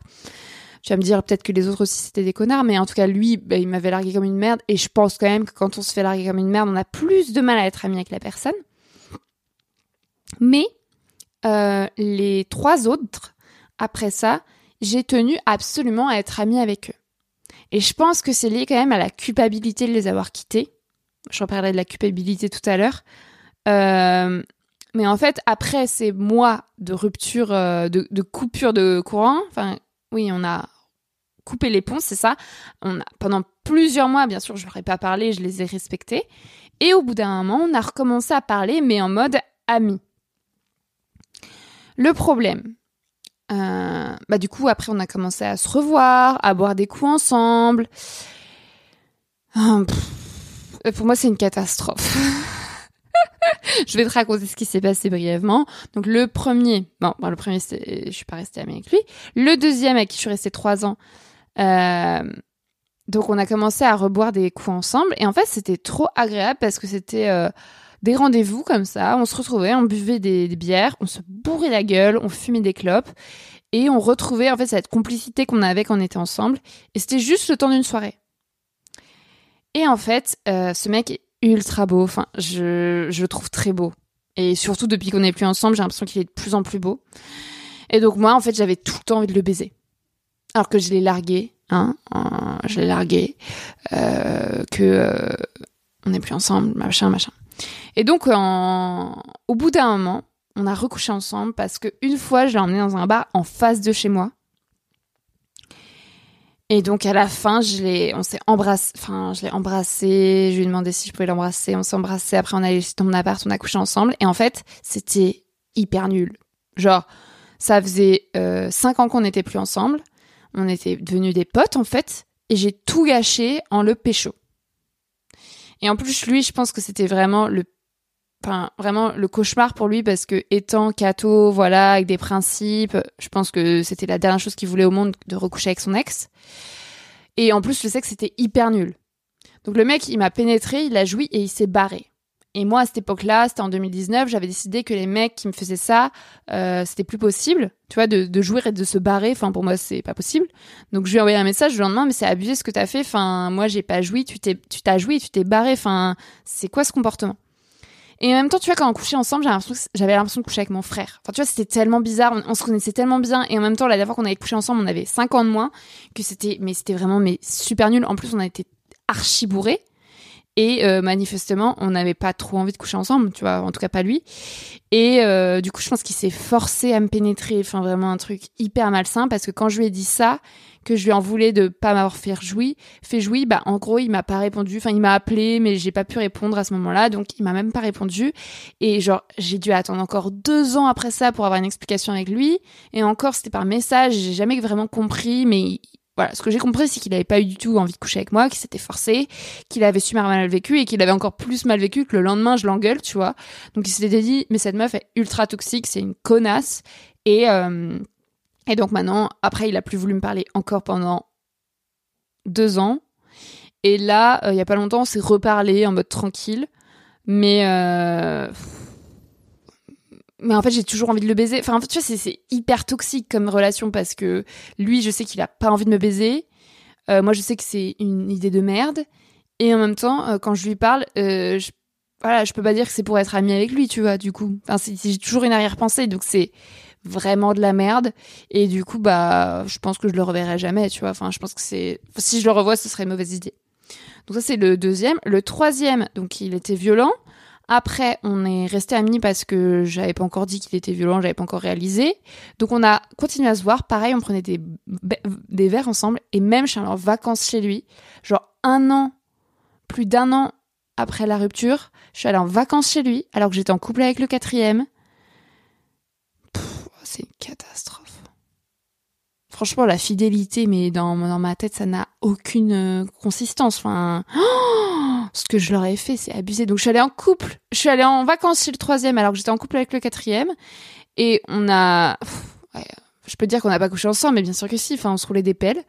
Tu vas me dire peut-être que les autres aussi c'était des connards, mais en tout cas lui, bah, il m'avait largué comme une merde. Et je pense quand même que quand on se fait larguer comme une merde, on a plus de mal à être ami avec la personne. Mais euh, les trois autres, après ça, j'ai tenu absolument à être amie avec eux. Et je pense que c'est lié quand même à la culpabilité de les avoir quittés. J'en parlerai de la culpabilité tout à l'heure. Euh, mais en fait, après ces mois de rupture, euh, de, de coupure de courant, enfin, oui, on a coupé les ponts, c'est ça. Pendant plusieurs mois, bien sûr, je leur ai pas parlé, je les ai respectés. Et au bout d'un moment, on a recommencé à parler, mais en mode ami. Le problème, euh, bah du coup, après, on a commencé à se revoir, à boire des coups ensemble. Pff, pour moi, c'est une catastrophe. [laughs] je vais te raconter ce qui s'est passé brièvement. Donc le premier, bon, le premier, je suis pas restée amie avec lui. Le deuxième, avec qui je suis restée trois ans, euh, donc on a commencé à reboire des coups ensemble. Et en fait, c'était trop agréable parce que c'était euh, des rendez-vous comme ça. On se retrouvait, on buvait des, bières, on se bourrait la gueule, on fumait des clopes. Et on retrouvait en fait cette complicité qu'on avait quand on était ensemble. Et c'était juste le temps d'une soirée. Et en fait, euh, ce mec est ultra beau. Enfin, je, je le trouve très beau. Et surtout, depuis qu'on n'est plus ensemble, j'ai l'impression qu'il est de plus en plus beau. Et donc, moi, en fait, j'avais tout le temps envie de le baiser. Alors que je l'ai largué, hein, euh, je l'ai largué, euh, que euh, on n'est plus ensemble, machin, machin. Et donc, au bout d'un moment, on a recouché ensemble parce que une fois, je l'ai emmené dans un bar en face de chez moi. Et donc à la fin, je l'ai, on s'est embrassé, enfin je l'ai embrassé, je lui ai demandé si je pouvais l'embrasser, on s'est embrassé, après on a allé dans mon appart, on a couché ensemble, et en fait c'était hyper nul. Genre ça faisait euh, cinq ans qu'on n'était plus ensemble, on était devenus des potes en fait, et j'ai tout gâché en le pécho. Et en plus, lui, je pense que c'était vraiment le, enfin, vraiment le cauchemar pour lui parce que étant catho, voilà, avec des principes, je pense que c'était la dernière chose qu'il voulait au monde de recoucher avec son ex. Et en plus, le sexe était hyper nul. Donc le mec, il m'a pénétré, il a joui et il s'est barré. Et moi, à cette époque-là, c'était en 2019, j'avais décidé que les mecs qui me faisaient ça, euh, c'était plus possible, tu vois, de, de et de se barrer. Enfin, pour moi, c'est pas possible. Donc, je lui ai envoyé un message le lendemain, mais c'est abusé ce que t'as fait. Enfin, moi, j'ai pas joui, tu tu t'as joui, tu t'es barré. Enfin, c'est quoi ce comportement? Et en même temps, tu vois, quand on couchait ensemble, j'avais l'impression, de coucher avec mon frère. Enfin, tu vois, c'était tellement bizarre. On, on se connaissait tellement bien. Et en même temps, la dernière fois qu'on avait couché ensemble, on avait 5 ans de moins, que c'était, mais c'était vraiment, mais super nul. En plus, on a été archi bourrés. Et euh, manifestement, on n'avait pas trop envie de coucher ensemble, tu vois, en tout cas pas lui. Et euh, du coup, je pense qu'il s'est forcé à me pénétrer, enfin vraiment un truc hyper malsain, parce que quand je lui ai dit ça, que je lui en voulais de pas m'avoir fait jouir, fait jouir, bah en gros, il m'a pas répondu, enfin il m'a appelé, mais j'ai pas pu répondre à ce moment-là, donc il m'a même pas répondu. Et genre, j'ai dû attendre encore deux ans après ça pour avoir une explication avec lui. Et encore, c'était par message, j'ai jamais vraiment compris, mais voilà, ce que j'ai compris, c'est qu'il avait pas eu du tout envie de coucher avec moi, qu'il s'était forcé, qu'il avait super mal vécu et qu'il avait encore plus mal vécu que le lendemain, je l'engueule, tu vois. Donc il s'était dit, mais cette meuf est ultra toxique, c'est une connasse. Et, euh, et donc maintenant, après, il a plus voulu me parler encore pendant deux ans. Et là, euh, il y a pas longtemps, on s'est reparlé en mode tranquille. Mais euh, mais en fait, j'ai toujours envie de le baiser. Enfin, tu vois, c'est- hyper toxique comme relation parce que lui, je sais qu'il a pas envie de me baiser. Euh, moi, je sais que c'est une idée de merde. Et en même temps, euh, quand je lui parle, euh, je, voilà, je peux pas dire que c'est pour être amie avec lui, tu vois, du coup. Enfin, j'ai toujours une arrière-pensée, donc c'est vraiment de la merde. Et du coup, bah, je pense que je le reverrai jamais, tu vois. Enfin, je pense que c'est, si je le revois, ce serait une mauvaise idée. Donc ça, c'est le deuxième. Le troisième, donc il était violent. Après, on est resté amis parce que j'avais pas encore dit qu'il était violent, j'avais pas encore réalisé. Donc on a continué à se voir. Pareil, on prenait des, des verres ensemble et même je suis allée en vacances chez lui. Genre un an, plus d'un an après la rupture, je suis allée en vacances chez lui alors que j'étais en couple avec le quatrième. C'est une catastrophe. Franchement, la fidélité, mais dans, ma tête, ça n'a aucune euh, consistance. Enfin, [gasps] ce que je leur ai fait, c'est abusé. Donc, je suis allée en couple. Je suis allée en vacances chez le troisième, alors que j'étais en couple avec le quatrième. Et on a... je peux dire qu'on n'a pas couché ensemble, mais bien sûr que si. Enfin, on se roulait des pelles.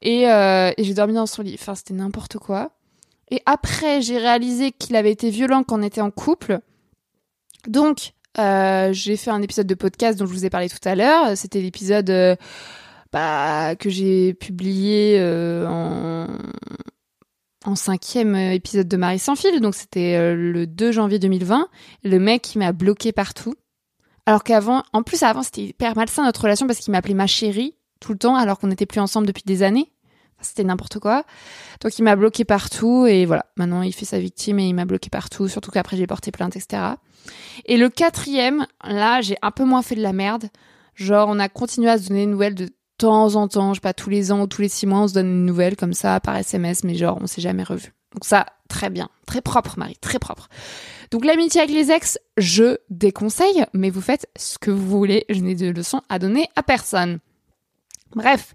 Et, euh, et j'ai dormi dans son lit. Enfin, c'était n'importe quoi. Et après, j'ai réalisé qu'il avait été violent quand on était en couple. Donc, euh, j'ai fait un épisode de podcast dont je vous ai parlé tout à l'heure. C'était l'épisode bah, que j'ai publié euh, en, en cinquième épisode de Marie sans fil. Donc, c'était euh, le 2 janvier 2020. Le mec qui m'a bloqué partout. Alors qu'avant, en plus, avant, c'était hyper malsain notre relation parce qu'il m'appelait ma chérie tout le temps alors qu'on n'était plus ensemble depuis des années. C'était n'importe quoi. Donc il m'a bloqué partout et voilà. Maintenant il fait sa victime et il m'a bloqué partout. Surtout qu'après j'ai porté plainte, etc. Et le quatrième, là j'ai un peu moins fait de la merde. Genre on a continué à se donner des nouvelles de temps en temps. Je sais pas, tous les ans ou tous les six mois on se donne une nouvelle comme ça par SMS, mais genre on s'est jamais revu. Donc ça, très bien. Très propre Marie, très propre. Donc l'amitié avec les ex, je déconseille, mais vous faites ce que vous voulez. Je n'ai de leçons à donner à personne. Bref,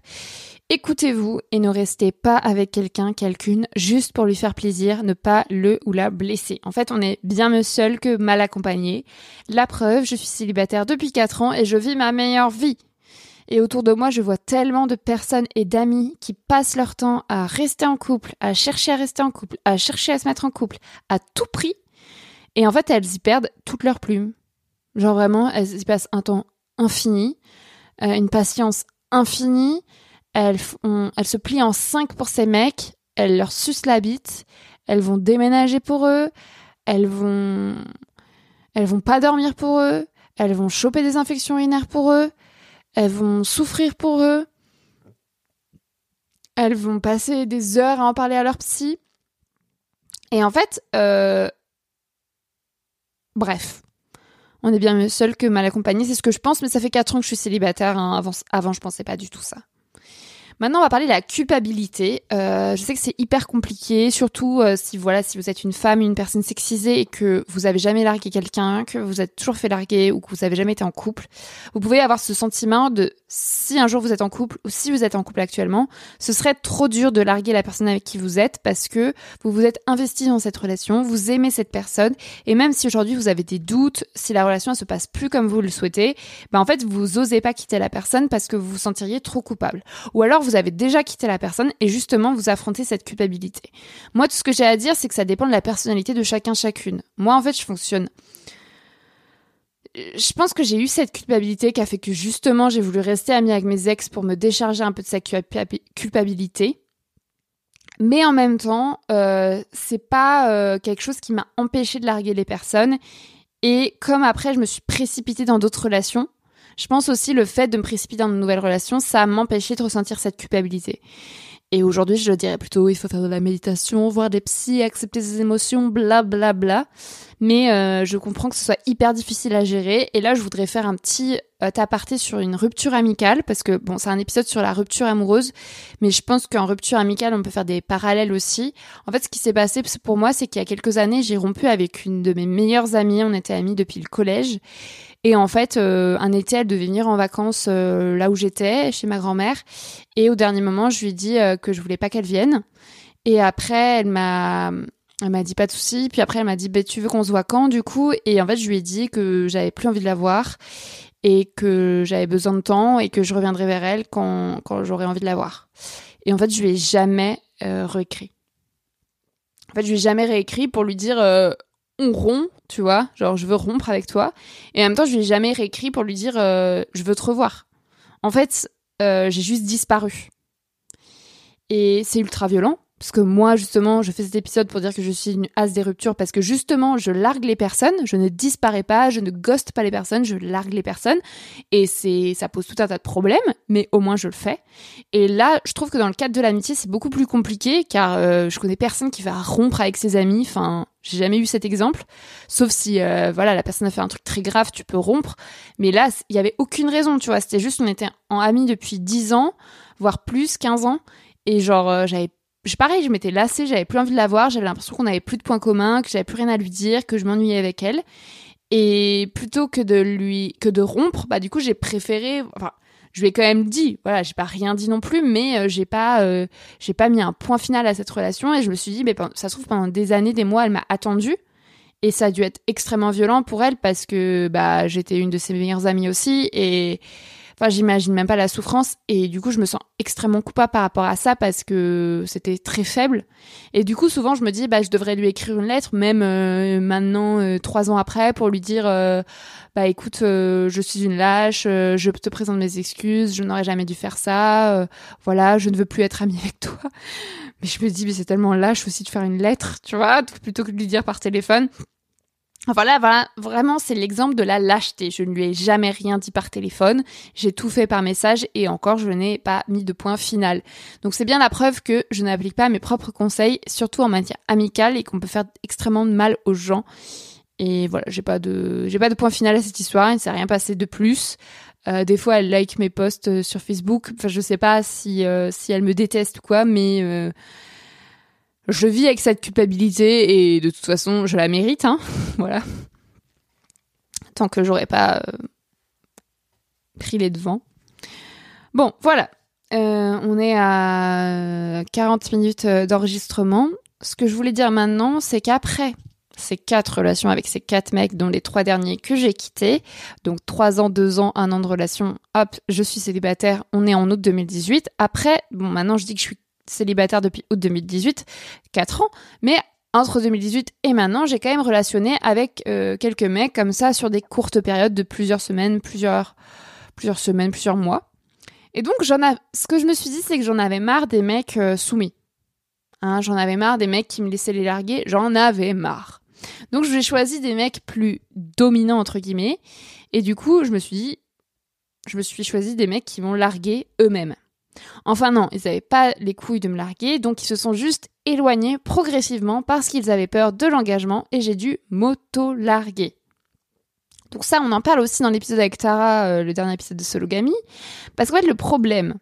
écoutez-vous et ne restez pas avec quelqu'un, quelqu'une, juste pour lui faire plaisir, ne pas le ou la blesser. En fait, on est bien mieux seul que mal accompagné. La preuve, je suis célibataire depuis 4 ans et je vis ma meilleure vie. Et autour de moi, je vois tellement de personnes et d'amis qui passent leur temps à rester en couple, à chercher à rester en couple, à chercher à se mettre en couple, à tout prix. Et en fait, elles y perdent toutes leurs plumes. Genre vraiment, elles y passent un temps infini, euh, une patience infinie. Elles, se plient en cinq pour ces mecs. Elles leur sucent la bite. Elles vont déménager pour eux. Elles vont, elles vont pas dormir pour eux. Elles vont choper des infections urinaires pour eux. Elles vont souffrir pour eux. Elles vont passer des heures à en parler à leur psy. Et en fait, euh, bref, on est bien mieux seul que mal accompagné, c'est ce que je pense, mais ça fait 4 ans que je suis célibataire. hein. Avant, avant, je pensais pas du tout ça. Maintenant, on va parler de la culpabilité. Euh, je sais que c'est hyper compliqué, surtout euh, si voilà, si vous êtes une femme, une personne sexisée et que vous avez jamais largué quelqu'un, que vous êtes toujours fait larguer ou que vous avez jamais été en couple. Vous pouvez avoir ce sentiment de si un jour vous êtes en couple ou si vous êtes en couple actuellement, ce serait trop dur de larguer la personne avec qui vous êtes parce que vous vous êtes investi dans cette relation, vous aimez cette personne et même si aujourd'hui vous avez des doutes, si la relation ne se passe plus comme vous le souhaitez, ben en fait vous osez pas quitter la personne parce que vous vous sentiriez trop coupable. Ou alors vous avez déjà quitté la personne et justement vous affrontez cette culpabilité. Moi tout ce que j'ai à dire c'est que ça dépend de la personnalité de chacun chacune. Moi en fait je fonctionne je pense que j'ai eu cette culpabilité qui a fait que justement j'ai voulu rester amie avec mes ex pour me décharger un peu de culpa- culpabilité. Mais en même temps, euh, c'est pas euh, quelque chose qui m'a empêché de larguer les personnes. Et comme après je me suis précipitée dans d'autres relations, je pense aussi le fait de me précipiter dans de nouvelles relations, ça m'a empêché de ressentir cette culpabilité. Et aujourd'hui, je dirais plutôt, il faut faire de la méditation, voir des psys, accepter ses émotions, bla bla bla. Mais euh, je comprends que ce soit hyper difficile à gérer. Et là, je voudrais faire un petit euh, aparté sur une rupture amicale, parce que bon, c'est un épisode sur la rupture amoureuse, mais je pense qu'en rupture amicale, on peut faire des parallèles aussi. En fait, ce qui s'est passé pour moi, c'est qu'il y a quelques années, j'ai rompu avec une de mes meilleures amies. On était amies depuis le collège. Et en fait, euh, un été, elle devait venir en vacances euh, là où j'étais, chez ma grand-mère. Et au dernier moment, je lui ai dit euh, que je voulais pas qu'elle vienne. Et après, elle m'a, elle m'a dit pas de souci. Puis après, elle m'a dit, bah, tu veux qu'on se voit quand du coup? Et en fait, je lui ai dit que j'avais plus envie de la voir et que j'avais besoin de temps et que je reviendrai vers elle quand, quand j'aurais envie de la voir. Et en fait, je lui ai jamais euh, réécrit. En fait, je lui ai jamais réécrit pour lui dire euh, on rompt, tu vois, genre je veux rompre avec toi. Et en même temps, je lui ai jamais réécrit pour lui dire euh, je veux te revoir. En fait, euh, j'ai juste disparu. Et c'est ultra violent. Parce que moi, justement, je fais cet épisode pour dire que je suis une as des ruptures parce que justement, je largue les personnes, je ne disparais pas, je ne ghoste pas les personnes, je largue les personnes. Et c'est, ça pose tout un tas de problèmes, mais au moins je le fais. Et là, je trouve que dans le cadre de l'amitié, c'est beaucoup plus compliqué car euh, je connais personne qui va rompre avec ses amis. Enfin, j'ai jamais eu cet exemple. Sauf si, euh, voilà, la personne a fait un truc très grave, tu peux rompre. Mais là, il y avait aucune raison, tu vois. C'était juste, on était en amis depuis 10 ans, voire plus, 15 ans. Et genre, euh, j'avais pareil, je m'étais lassée, j'avais plus envie de la voir, j'avais l'impression qu'on avait plus de points communs, que j'avais plus rien à lui dire, que je m'ennuyais avec elle. Et plutôt que de lui, que de rompre, bah du coup j'ai préféré, je lui ai quand même dit, voilà, j'ai pas rien dit non plus, mais euh, j'ai pas, euh, j'ai pas mis un point final à cette relation et je me suis dit, mais ça se trouve pendant des années, des mois, elle m'a attendu. Et ça a dû être extrêmement violent pour elle parce que bah j'étais une de ses meilleures amies aussi et j'imagine même pas la souffrance. Et du coup je me sens extrêmement coupable par rapport à ça parce que c'était très faible. Et du coup souvent je me dis bah je devrais lui écrire une lettre même euh, maintenant euh, trois ans après pour lui dire euh, bah écoute je suis une lâche je te présente mes excuses je n'aurais jamais dû faire ça voilà je ne veux plus être amie avec toi. [laughs] Mais je me dis mais c'est tellement lâche aussi de faire une lettre tu vois plutôt que de lui dire par téléphone Enfin là, voilà, vraiment, c'est l'exemple de la lâcheté. Je ne lui ai jamais rien dit par téléphone. J'ai tout fait par message et encore, je n'ai pas mis de point final. Donc c'est bien la preuve que je n'applique pas mes propres conseils, surtout en matière amicale et qu'on peut faire extrêmement de mal aux gens. Et voilà, j'ai pas de, j'ai pas de point final à cette histoire. Il ne s'est rien passé de plus. Euh, des fois, elle like mes posts euh, sur Facebook. Enfin, je sais pas si euh, si elle me déteste ou quoi, mais euh, je vis avec cette culpabilité et de toute façon, je la mérite, hein. [laughs] voilà. Tant que j'aurais pas euh, pris les devants. Bon, voilà. Euh, on est à 40 minutes euh, d'enregistrement. Ce que je voulais dire maintenant, c'est qu'après ces quatre relations avec ces quatre mecs, dont les trois derniers que j'ai quittés, donc trois ans, deux ans, un an de relation, hop, je suis célibataire, on est en août 2018. Après, bon, maintenant je dis que je suis célibataire depuis août 2018, 4 ans, mais entre 2018 et maintenant, j'ai quand même relationné avec euh, quelques mecs comme ça sur des courtes périodes de plusieurs semaines, plusieurs, plusieurs semaines, plusieurs mois. Et donc, j'en ce que je me suis dit, c'est que j'en avais marre des mecs euh, soumis. Hein, j'en avais marre des mecs qui me laissaient les larguer. J'en avais marre. Donc, j'ai choisi des mecs plus dominants, entre guillemets. Et du coup, je me suis dit, je me suis choisi des mecs qui vont larguer eux-mêmes. Enfin non, ils n'avaient pas les couilles de me larguer, donc ils se sont juste éloignés progressivement parce qu'ils avaient peur de l'engagement et j'ai dû m'auto-larguer. Donc ça, on en parle aussi dans l'épisode avec Tara, euh, le dernier épisode de Sologamy, parce qu'en fait le problème,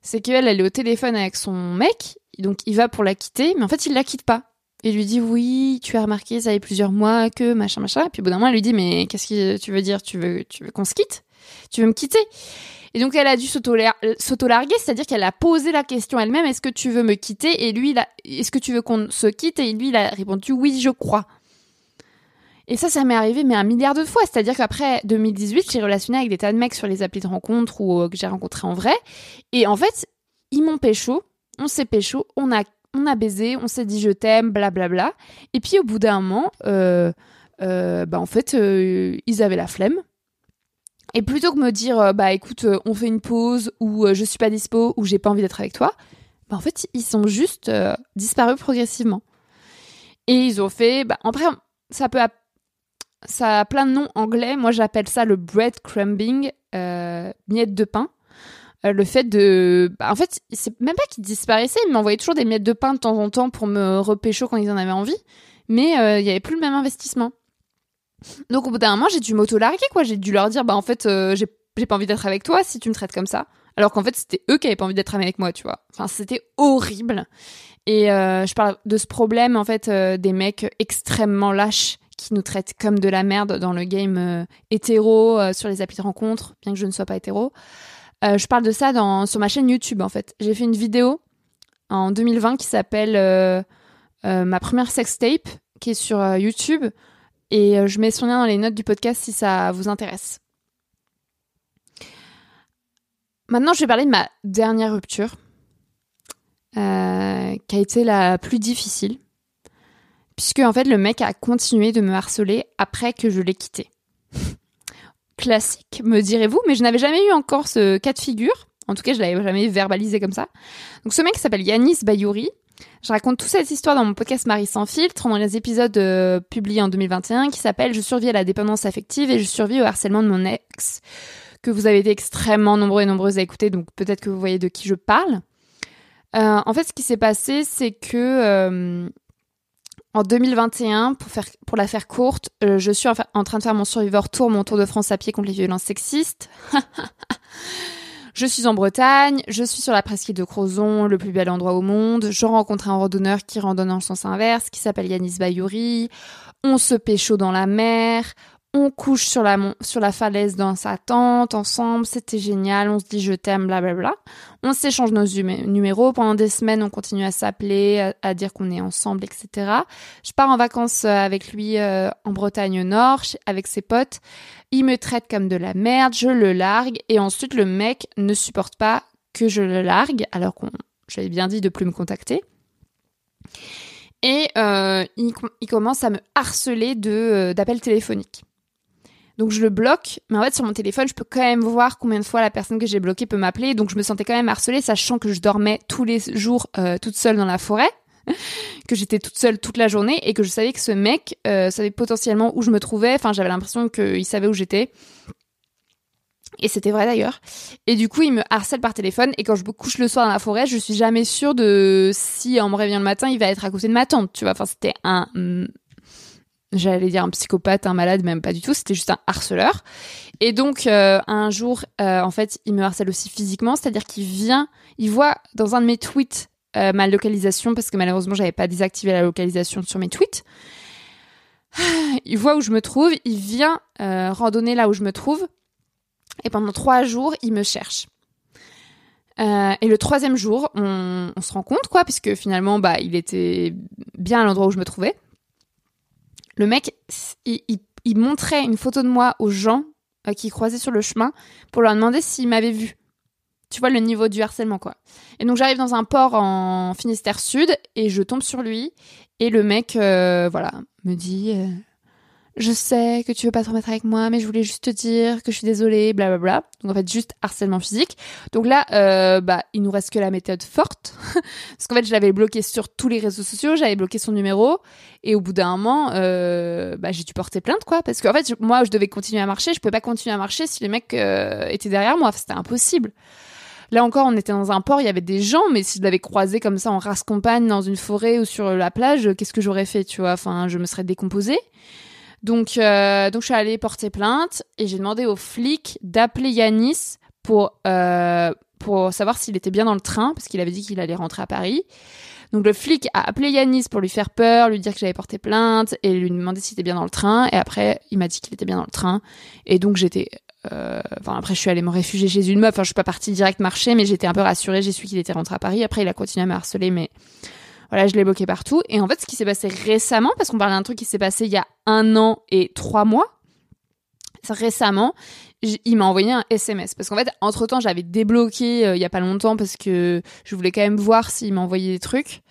c'est qu'elle, elle est au téléphone avec son mec, donc il va pour la quitter, mais en fait, il la quitte pas. Il lui dit oui, tu as remarqué, ça fait plusieurs mois que machin machin. Et puis au bout d'un moment, elle lui dit mais qu'est-ce que tu veux dire? Tu veux, tu veux qu'on se quitte? Tu veux me quitter? Et donc elle a dû euh, s'auto-larguer, c'est-à-dire qu'elle a posé la question elle-même est-ce que tu veux me quitter? Et lui, il a- est-ce que tu veux qu'on se quitte? Et lui, a répondu oui, je crois. Et ça, ça m'est arrivé mais un milliard de fois. C'est-à-dire qu'après 2018, j'ai relationné avec des tas de mecs sur les applis de rencontre ou euh, que j'ai rencontrés en vrai. Et en fait, ils m'ont pécho, on s'est pécho, on a, on a baisé, on s'est dit je t'aime, blablabla. Et puis au bout d'un moment, euh, euh, bah en fait, ils avaient la flemme. Et plutôt que me dire, euh, bah écoute, euh, on fait une pause, ou euh, je suis pas dispo, ou j'ai pas envie d'être avec toi, bah en fait, ils sont juste disparus progressivement. Et ils ont fait, bah après, ça peut, ça a plein de noms anglais. Moi, j'appelle ça le breadcrumbing, euh, miette de pain. Le fait de, bah, en fait, c'est même pas qu'ils disparaissaient, ils m'envoyaient toujours des miettes de pain de temps en temps pour me repécho quand ils en avaient envie, mais il y avait plus le même investissement. Donc au bout d'un moment, j'ai dû m'auto-larguer, quoi. J'ai dû leur dire, bah en fait, euh, j'ai pas envie d'être avec toi si tu me traites comme ça. Alors qu'en fait, c'était eux qui avaient pas envie d'être avec moi, tu vois. Enfin, c'était horrible. Et euh, je parle de ce problème, en fait, euh, des mecs extrêmement lâches qui nous traitent comme de la merde dans le game euh, hétéro, sur les applis de rencontre, bien que je ne sois pas hétéro. Je parle de ça dans, sur ma chaîne YouTube, en fait. J'ai fait une vidéo en 2020 qui s'appelle Ma première sextape, qui est sur YouTube. Et euh, je mets son lien dans les notes du podcast si ça vous intéresse. Maintenant, je vais parler de ma dernière rupture, euh, qui a été la plus difficile, puisque en fait le mec a continué de me harceler après que je l'ai quitté. [laughs] Classique, me direz-vous, mais je n'avais jamais eu encore ce cas de figure. En tout cas, je l'avais jamais verbalisé comme ça. Donc ce mec s'appelle Yanis Bayouri. Je raconte toute cette histoire dans mon podcast Marie sans filtre, dans les épisodes euh, publiés en 2021, qui s'appelle Je survis à la dépendance affective et je survis au harcèlement de mon ex, que vous avez été extrêmement nombreux et nombreuses à écouter, donc peut-être que vous voyez de qui je parle. Euh, en fait, ce qui s'est passé, c'est que euh, en 2021, pour, faire, pour la faire courte, je suis en train de faire mon Survivor Tour, mon tour de France à pied contre les violences sexistes. [laughs] je suis en Bretagne, je suis sur la presqu'île de Crozon, le plus bel endroit au monde. Je rencontre un randonneur qui randonne le sens inverse, qui s'appelle Yanis Bayouri. On se pécho dans la mer. On couche sur la, sur la falaise dans sa tente ensemble, c'était génial, on se dit je t'aime, blablabla. On s'échange nos numéros, pendant des semaines on continue à s'appeler, à, dire qu'on est ensemble, etc. Je pars en vacances euh, avec lui euh, en Bretagne Nord, avec ses potes. Il me traite comme de la merde, je le largue, et ensuite le mec ne supporte pas que je le largue, alors qu'on j'avais bien dit de plus me contacter. Et euh, il, com- il commence à me harceler euh, d'appels téléphoniques. Donc je le bloque, mais en fait sur mon téléphone, je peux quand même voir combien de fois la personne que j'ai bloquée peut m'appeler. Donc je me sentais quand même harcelée, sachant que je dormais tous les jours euh, toute seule dans la forêt, [laughs] que j'étais toute seule toute la journée et que je savais que ce mec euh, savait potentiellement où je me trouvais. Enfin, j'avais l'impression qu'il savait où j'étais. Et c'était vrai d'ailleurs. Et du coup, il me harcèle par téléphone. Et quand je me couche le soir dans la forêt, je suis jamais sûre de si en me réveillant le matin, il va être à côté de ma tante. Tu vois, enfin, c'était un j'allais dire un psychopathe, un malade, même pas du tout, c'était juste un harceleur. Et donc euh, un jour, euh, en fait, il me harcèle aussi physiquement, c'est-à-dire qu'il vient, il voit dans un de mes tweets euh, ma localisation, parce que malheureusement j'avais pas désactivé la localisation sur mes tweets. [sighs] Il voit où je me trouve, il vient euh, randonner là où je me trouve, et pendant trois jours, il me cherche. Euh, et le troisième jour, on, se rend compte, quoi, puisque finalement, bah, il était bien à l'endroit où je me trouvais le mec, il montrait une photo de moi aux gens euh, qui croisaient sur le chemin pour leur demander s'ils m'avaient vu. Tu vois le niveau du harcèlement, quoi. Et donc j'arrive dans un port en Finistère Sud et je tombe sur lui et le mec, euh, voilà, me dit euh, Je sais que tu veux pas te remettre avec moi, mais je voulais juste te dire que je suis désolée, blablabla. Donc en fait, juste harcèlement physique. Donc là, euh, bah, il nous reste que la méthode forte. [laughs] Parce qu'en fait, je l'avais bloqué sur tous les réseaux sociaux, j'avais bloqué son numéro. Et au bout d'un moment, bah, j'ai dû porter plainte, quoi. Parce qu'en fait, moi, je devais continuer à marcher. Je pouvais pas continuer à marcher si les mecs étaient derrière moi. C'était impossible. Là encore, on était dans un port, il y avait des gens, mais si je l'avais croisé comme ça en race compagne dans une forêt ou sur la plage, qu'est-ce que j'aurais fait, tu vois? Enfin, je me serais décomposée. Donc, euh, donc je suis allée porter plainte et j'ai demandé aux flics d'appeler Yanis pour, euh, pour savoir s'il était bien dans le train, parce qu'il avait dit qu'il allait rentrer à Paris. Donc le flic a appelé Yanis pour lui faire peur, lui dire que j'avais porté plainte et lui demander s'il était bien dans le train. Et après, il m'a dit qu'il était bien dans le train. Et donc j'étais... euh, Enfin, après, je suis allée me réfugier chez une meuf. Enfin, je suis pas partie direct marcher, mais j'étais un peu rassurée. J'ai su qu'il était rentré à Paris. Après, il a continué à me harceler, mais voilà, je l'ai bloqué partout. Et en fait, ce qui s'est passé récemment, parce qu'on parle d'un truc qui s'est passé il y a un an et trois mois, récemment, il m'a envoyé un SMS. Parce qu'en fait, entre-temps, j'avais débloqué euh, il y a pas longtemps parce que je voulais quand même voir s'il m'envoyait des trucs.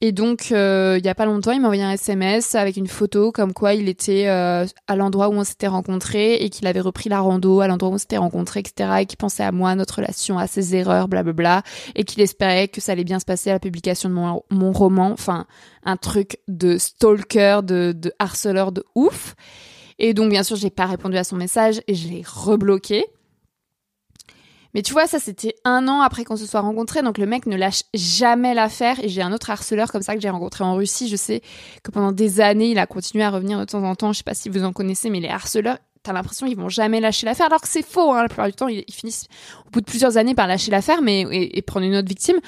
Et donc, euh, il y a pas longtemps, il m'a envoyé un SMS avec une photo comme quoi il était euh, à l'endroit où on s'était rencontrés et qu'il avait repris la rando à l'endroit où on s'était rencontrés, etc. Et qu'il pensait à moi, à notre relation, à ses erreurs, blablabla. Et qu'il espérait que ça allait bien se passer à la publication de mon, mon roman. Enfin, un truc de stalker, de, de harceleur de ouf. Et donc, bien sûr, j'ai pas répondu à son message et je l'ai rebloqué. Mais tu vois, ça c'était un an après qu'on se soit rencontrés, donc le mec ne lâche jamais l'affaire. Et j'ai un autre harceleur comme ça que j'ai rencontré en Russie. Je sais que pendant des années, il a continué à revenir de temps en temps. Je sais pas si vous en connaissez, mais les harceleurs, t'as l'impression qu'ils vont jamais lâcher l'affaire, alors que c'est faux. Hein, la plupart du temps, ils, finissent au bout de plusieurs années par lâcher l'affaire, mais et, et prendre une autre victime.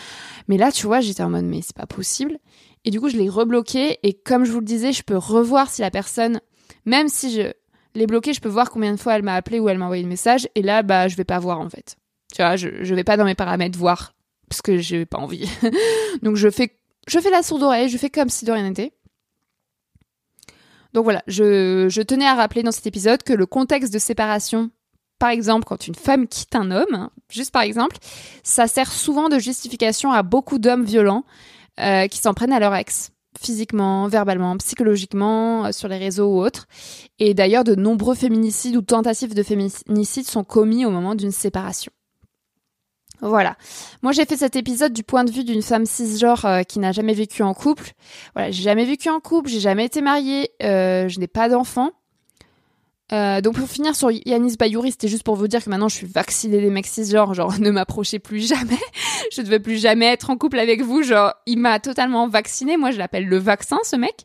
Mais là, tu vois, j'étais en mode mais c'est pas possible. Et du coup, je l'ai rebloqué. Et comme je vous le disais, je peux revoir si la personne, même si je l'ai bloqué, je peux voir combien de fois elle m'a appelé ou elle m'a envoyé le message. Et là, bah, je vais pas voir en fait. Tu vois, je, je vais pas dans mes paramètres voir parce que j'ai pas envie. [laughs] Donc je fais, je fais la sourde oreille, je fais comme si de rien n'était. Donc voilà, je, je tenais à rappeler dans cet épisode que le contexte de séparation, par exemple, quand une femme quitte un homme, hein, juste par exemple, ça sert souvent de justification à beaucoup d'hommes violents euh, qui s'en prennent à leur ex, physiquement, verbalement, psychologiquement, euh, sur les réseaux ou autres. Et d'ailleurs, de nombreux féminicides ou tentatives de féminicide sont commis au moment d'une séparation. Voilà. Moi, j'ai fait cet épisode du point de vue d'une femme cisgenre euh, qui n'a jamais vécu en couple. Voilà, j'ai jamais vécu en couple, j'ai jamais été mariée, euh, je n'ai pas d'enfant. Euh, donc pour finir sur Yanis Bayouri, c'était juste pour vous dire que maintenant je suis vaccinée des mecs cisgenres, genre [laughs] ne m'approchez plus jamais, [laughs] je ne veux plus jamais être en couple avec vous, genre il m'a totalement vaccinée, moi je l'appelle le vaccin ce mec.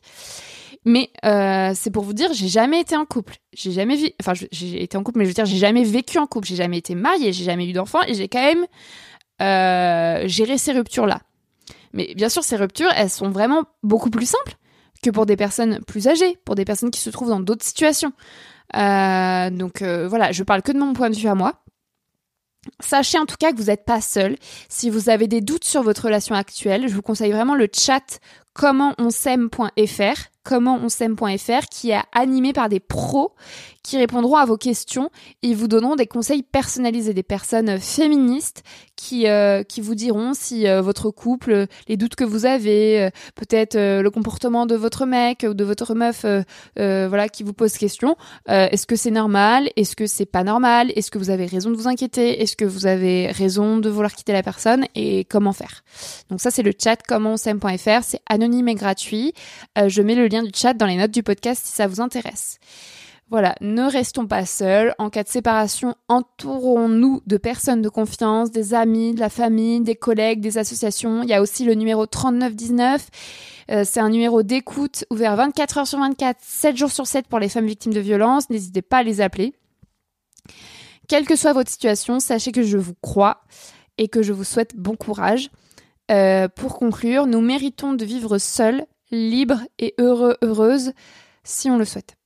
Mais euh, c'est pour vous dire, j'ai jamais été en couple, j'ai jamais vu, enfin j'ai été en couple, mais je veux dire j'ai jamais vécu en couple, j'ai jamais été mariée, j'ai jamais eu d'enfant et j'ai quand même euh, géré ces ruptures là. Mais bien sûr ces ruptures, elles sont vraiment beaucoup plus simples que pour des personnes plus âgées, pour des personnes qui se trouvent dans d'autres situations. Euh, donc voilà, je parle que de mon point de vue à moi. Sachez en tout cas que vous n'êtes pas seul. Si vous avez des doutes sur votre relation actuelle, je vous conseille vraiment le chat commentonsaime.fr qui est animé par des pros qui répondront à vos questions et vous donneront des conseils personnalisés, des personnes féministes qui, euh, qui vous diront si euh, votre couple, les doutes que vous avez, euh, peut-être le comportement de votre mec ou de votre meuf, voilà, qui vous pose question. Est-ce que c'est normal? Est-ce que c'est pas normal? Est-ce que vous avez raison de vous inquiéter? Est-ce que vous avez raison de vouloir quitter la personne? Et comment faire? Donc ça, c'est le chat commentonsaime.fr. C'est anonyme et gratuit. Je mets le lien du chat dans les notes du podcast si ça vous intéresse. Voilà, ne restons pas seuls. En cas de séparation, entourons-nous de personnes de confiance, des amis, de la famille, des collègues, des associations. Il y a aussi le numéro 3919. Euh, c'est un numéro d'écoute ouvert 24 heures sur 24, 7 jours sur 7 pour les femmes victimes de violences. N'hésitez pas à les appeler. Quelle que soit votre situation, sachez que je vous crois et que je vous souhaite bon courage. Euh, pour conclure, nous méritons de vivre seuls, libres et heureux, heureuses, si on le souhaite.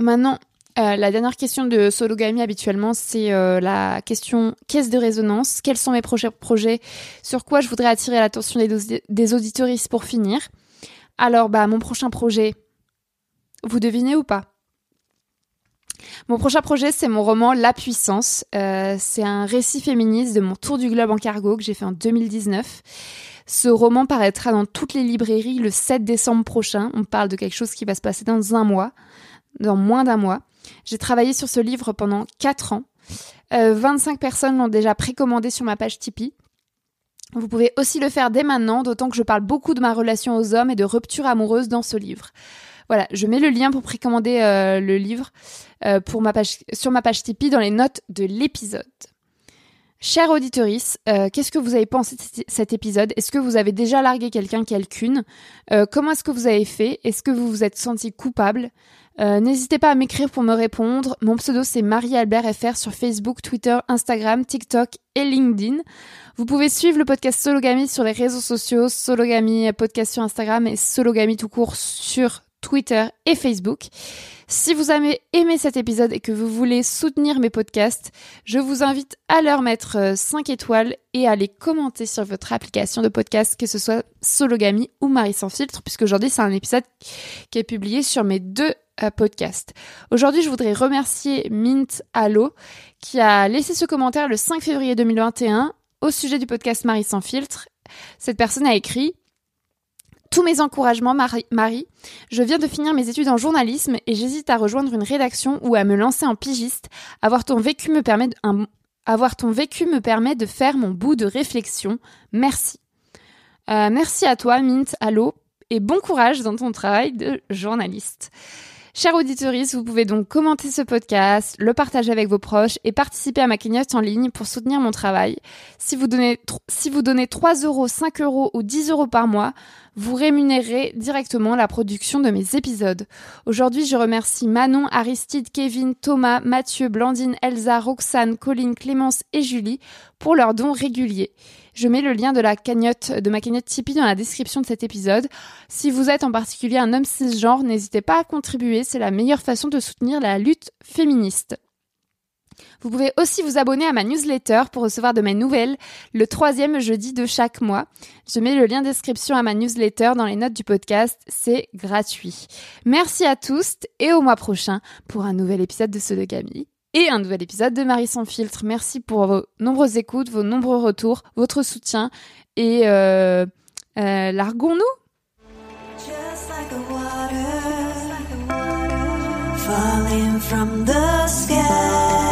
Maintenant, euh, la dernière question de Sologami habituellement, c'est euh, la question caisse de résonance. Quels sont mes prochains projets? Sur quoi je voudrais attirer l'attention des, des auditoristes pour finir? Alors, bah, mon prochain projet, vous devinez ou pas? Mon prochain projet, c'est mon roman La Puissance. Euh, c'est un récit féministe de mon tour du globe en cargo que j'ai fait en 2019. Ce roman paraîtra dans toutes les librairies le 7 décembre prochain. On parle de quelque chose qui va se passer dans un mois, dans moins d'un mois. J'ai travaillé sur ce livre pendant 4 ans. Euh, 25 personnes l'ont déjà précommandé sur ma page Tipeee. Vous pouvez aussi le faire dès maintenant, d'autant que je parle beaucoup de ma relation aux hommes et de rupture amoureuse dans ce livre. Voilà, je mets le lien pour précommander euh, le livre euh, sur ma page Tipeee dans les notes de l'épisode. Chère auditorice, euh, qu'est-ce que vous avez pensé de cet- épisode? Est-ce que vous avez déjà largué quelqu'un, quelqu'une? Euh, Comment est-ce que vous avez fait? Est-ce que vous vous êtes senti coupable? Euh, N'hésitez pas à m'écrire pour me répondre. Mon pseudo c'est Marie-Albert FR sur Facebook, Twitter, Instagram, TikTok et LinkedIn. Vous pouvez suivre le podcast Sologamy sur les réseaux sociaux, Sologamy podcast sur Instagram et Sologamy tout court sur Twitter et Facebook. Si vous avez aimé cet épisode et que vous voulez soutenir mes podcasts, je vous invite à leur mettre euh, 5 étoiles et à les commenter sur votre application de podcast, que ce soit Sologamy ou Marie sans filtre, puisque aujourd'hui c'est un épisode qui est publié sur mes deux euh, podcasts. Aujourd'hui, je voudrais remercier Mint Allo qui a laissé ce commentaire le 5 février 2021 au sujet du podcast Marie sans filtre. Cette personne a écrit tous mes encouragements, Marie. Je viens de finir mes études en journalisme et j'hésite à rejoindre une rédaction ou à me lancer en pigiste. Avoir ton vécu me permet de, faire mon bout de réflexion. Merci. Euh, merci à toi, Mint, Allo, et bon courage dans ton travail de journaliste. Chers auditeurs, vous pouvez donc commenter ce podcast, le partager avec vos proches et participer à ma cagnotte en ligne pour soutenir mon travail. Si vous donnez, si vous donnez 3 euros, 5 euros ou 10 euros par mois, vous rémunérez directement la production de mes épisodes. Aujourd'hui, je remercie Manon, Aristide, Kevin, Thomas, Mathieu, Blandine, Elsa, Roxane, Colline, Clémence et Julie pour leurs dons réguliers. Je mets le lien de la cagnotte, de ma cagnotte Tipeee dans la description de cet épisode. Si vous êtes en particulier un homme cisgenre, n'hésitez pas à contribuer, c'est la meilleure façon de soutenir la lutte féministe. Vous pouvez aussi vous abonner à ma newsletter pour recevoir de mes nouvelles le troisième jeudi de chaque mois. Je mets le lien d'inscription à ma newsletter dans les notes du podcast, c'est gratuit. Merci à tous et au mois prochain pour un nouvel épisode de Sologamy et un nouvel épisode de Marie sans filtre. Merci pour vos nombreuses écoutes, vos nombreux retours, votre soutien et euh, euh, water, falling from the sky.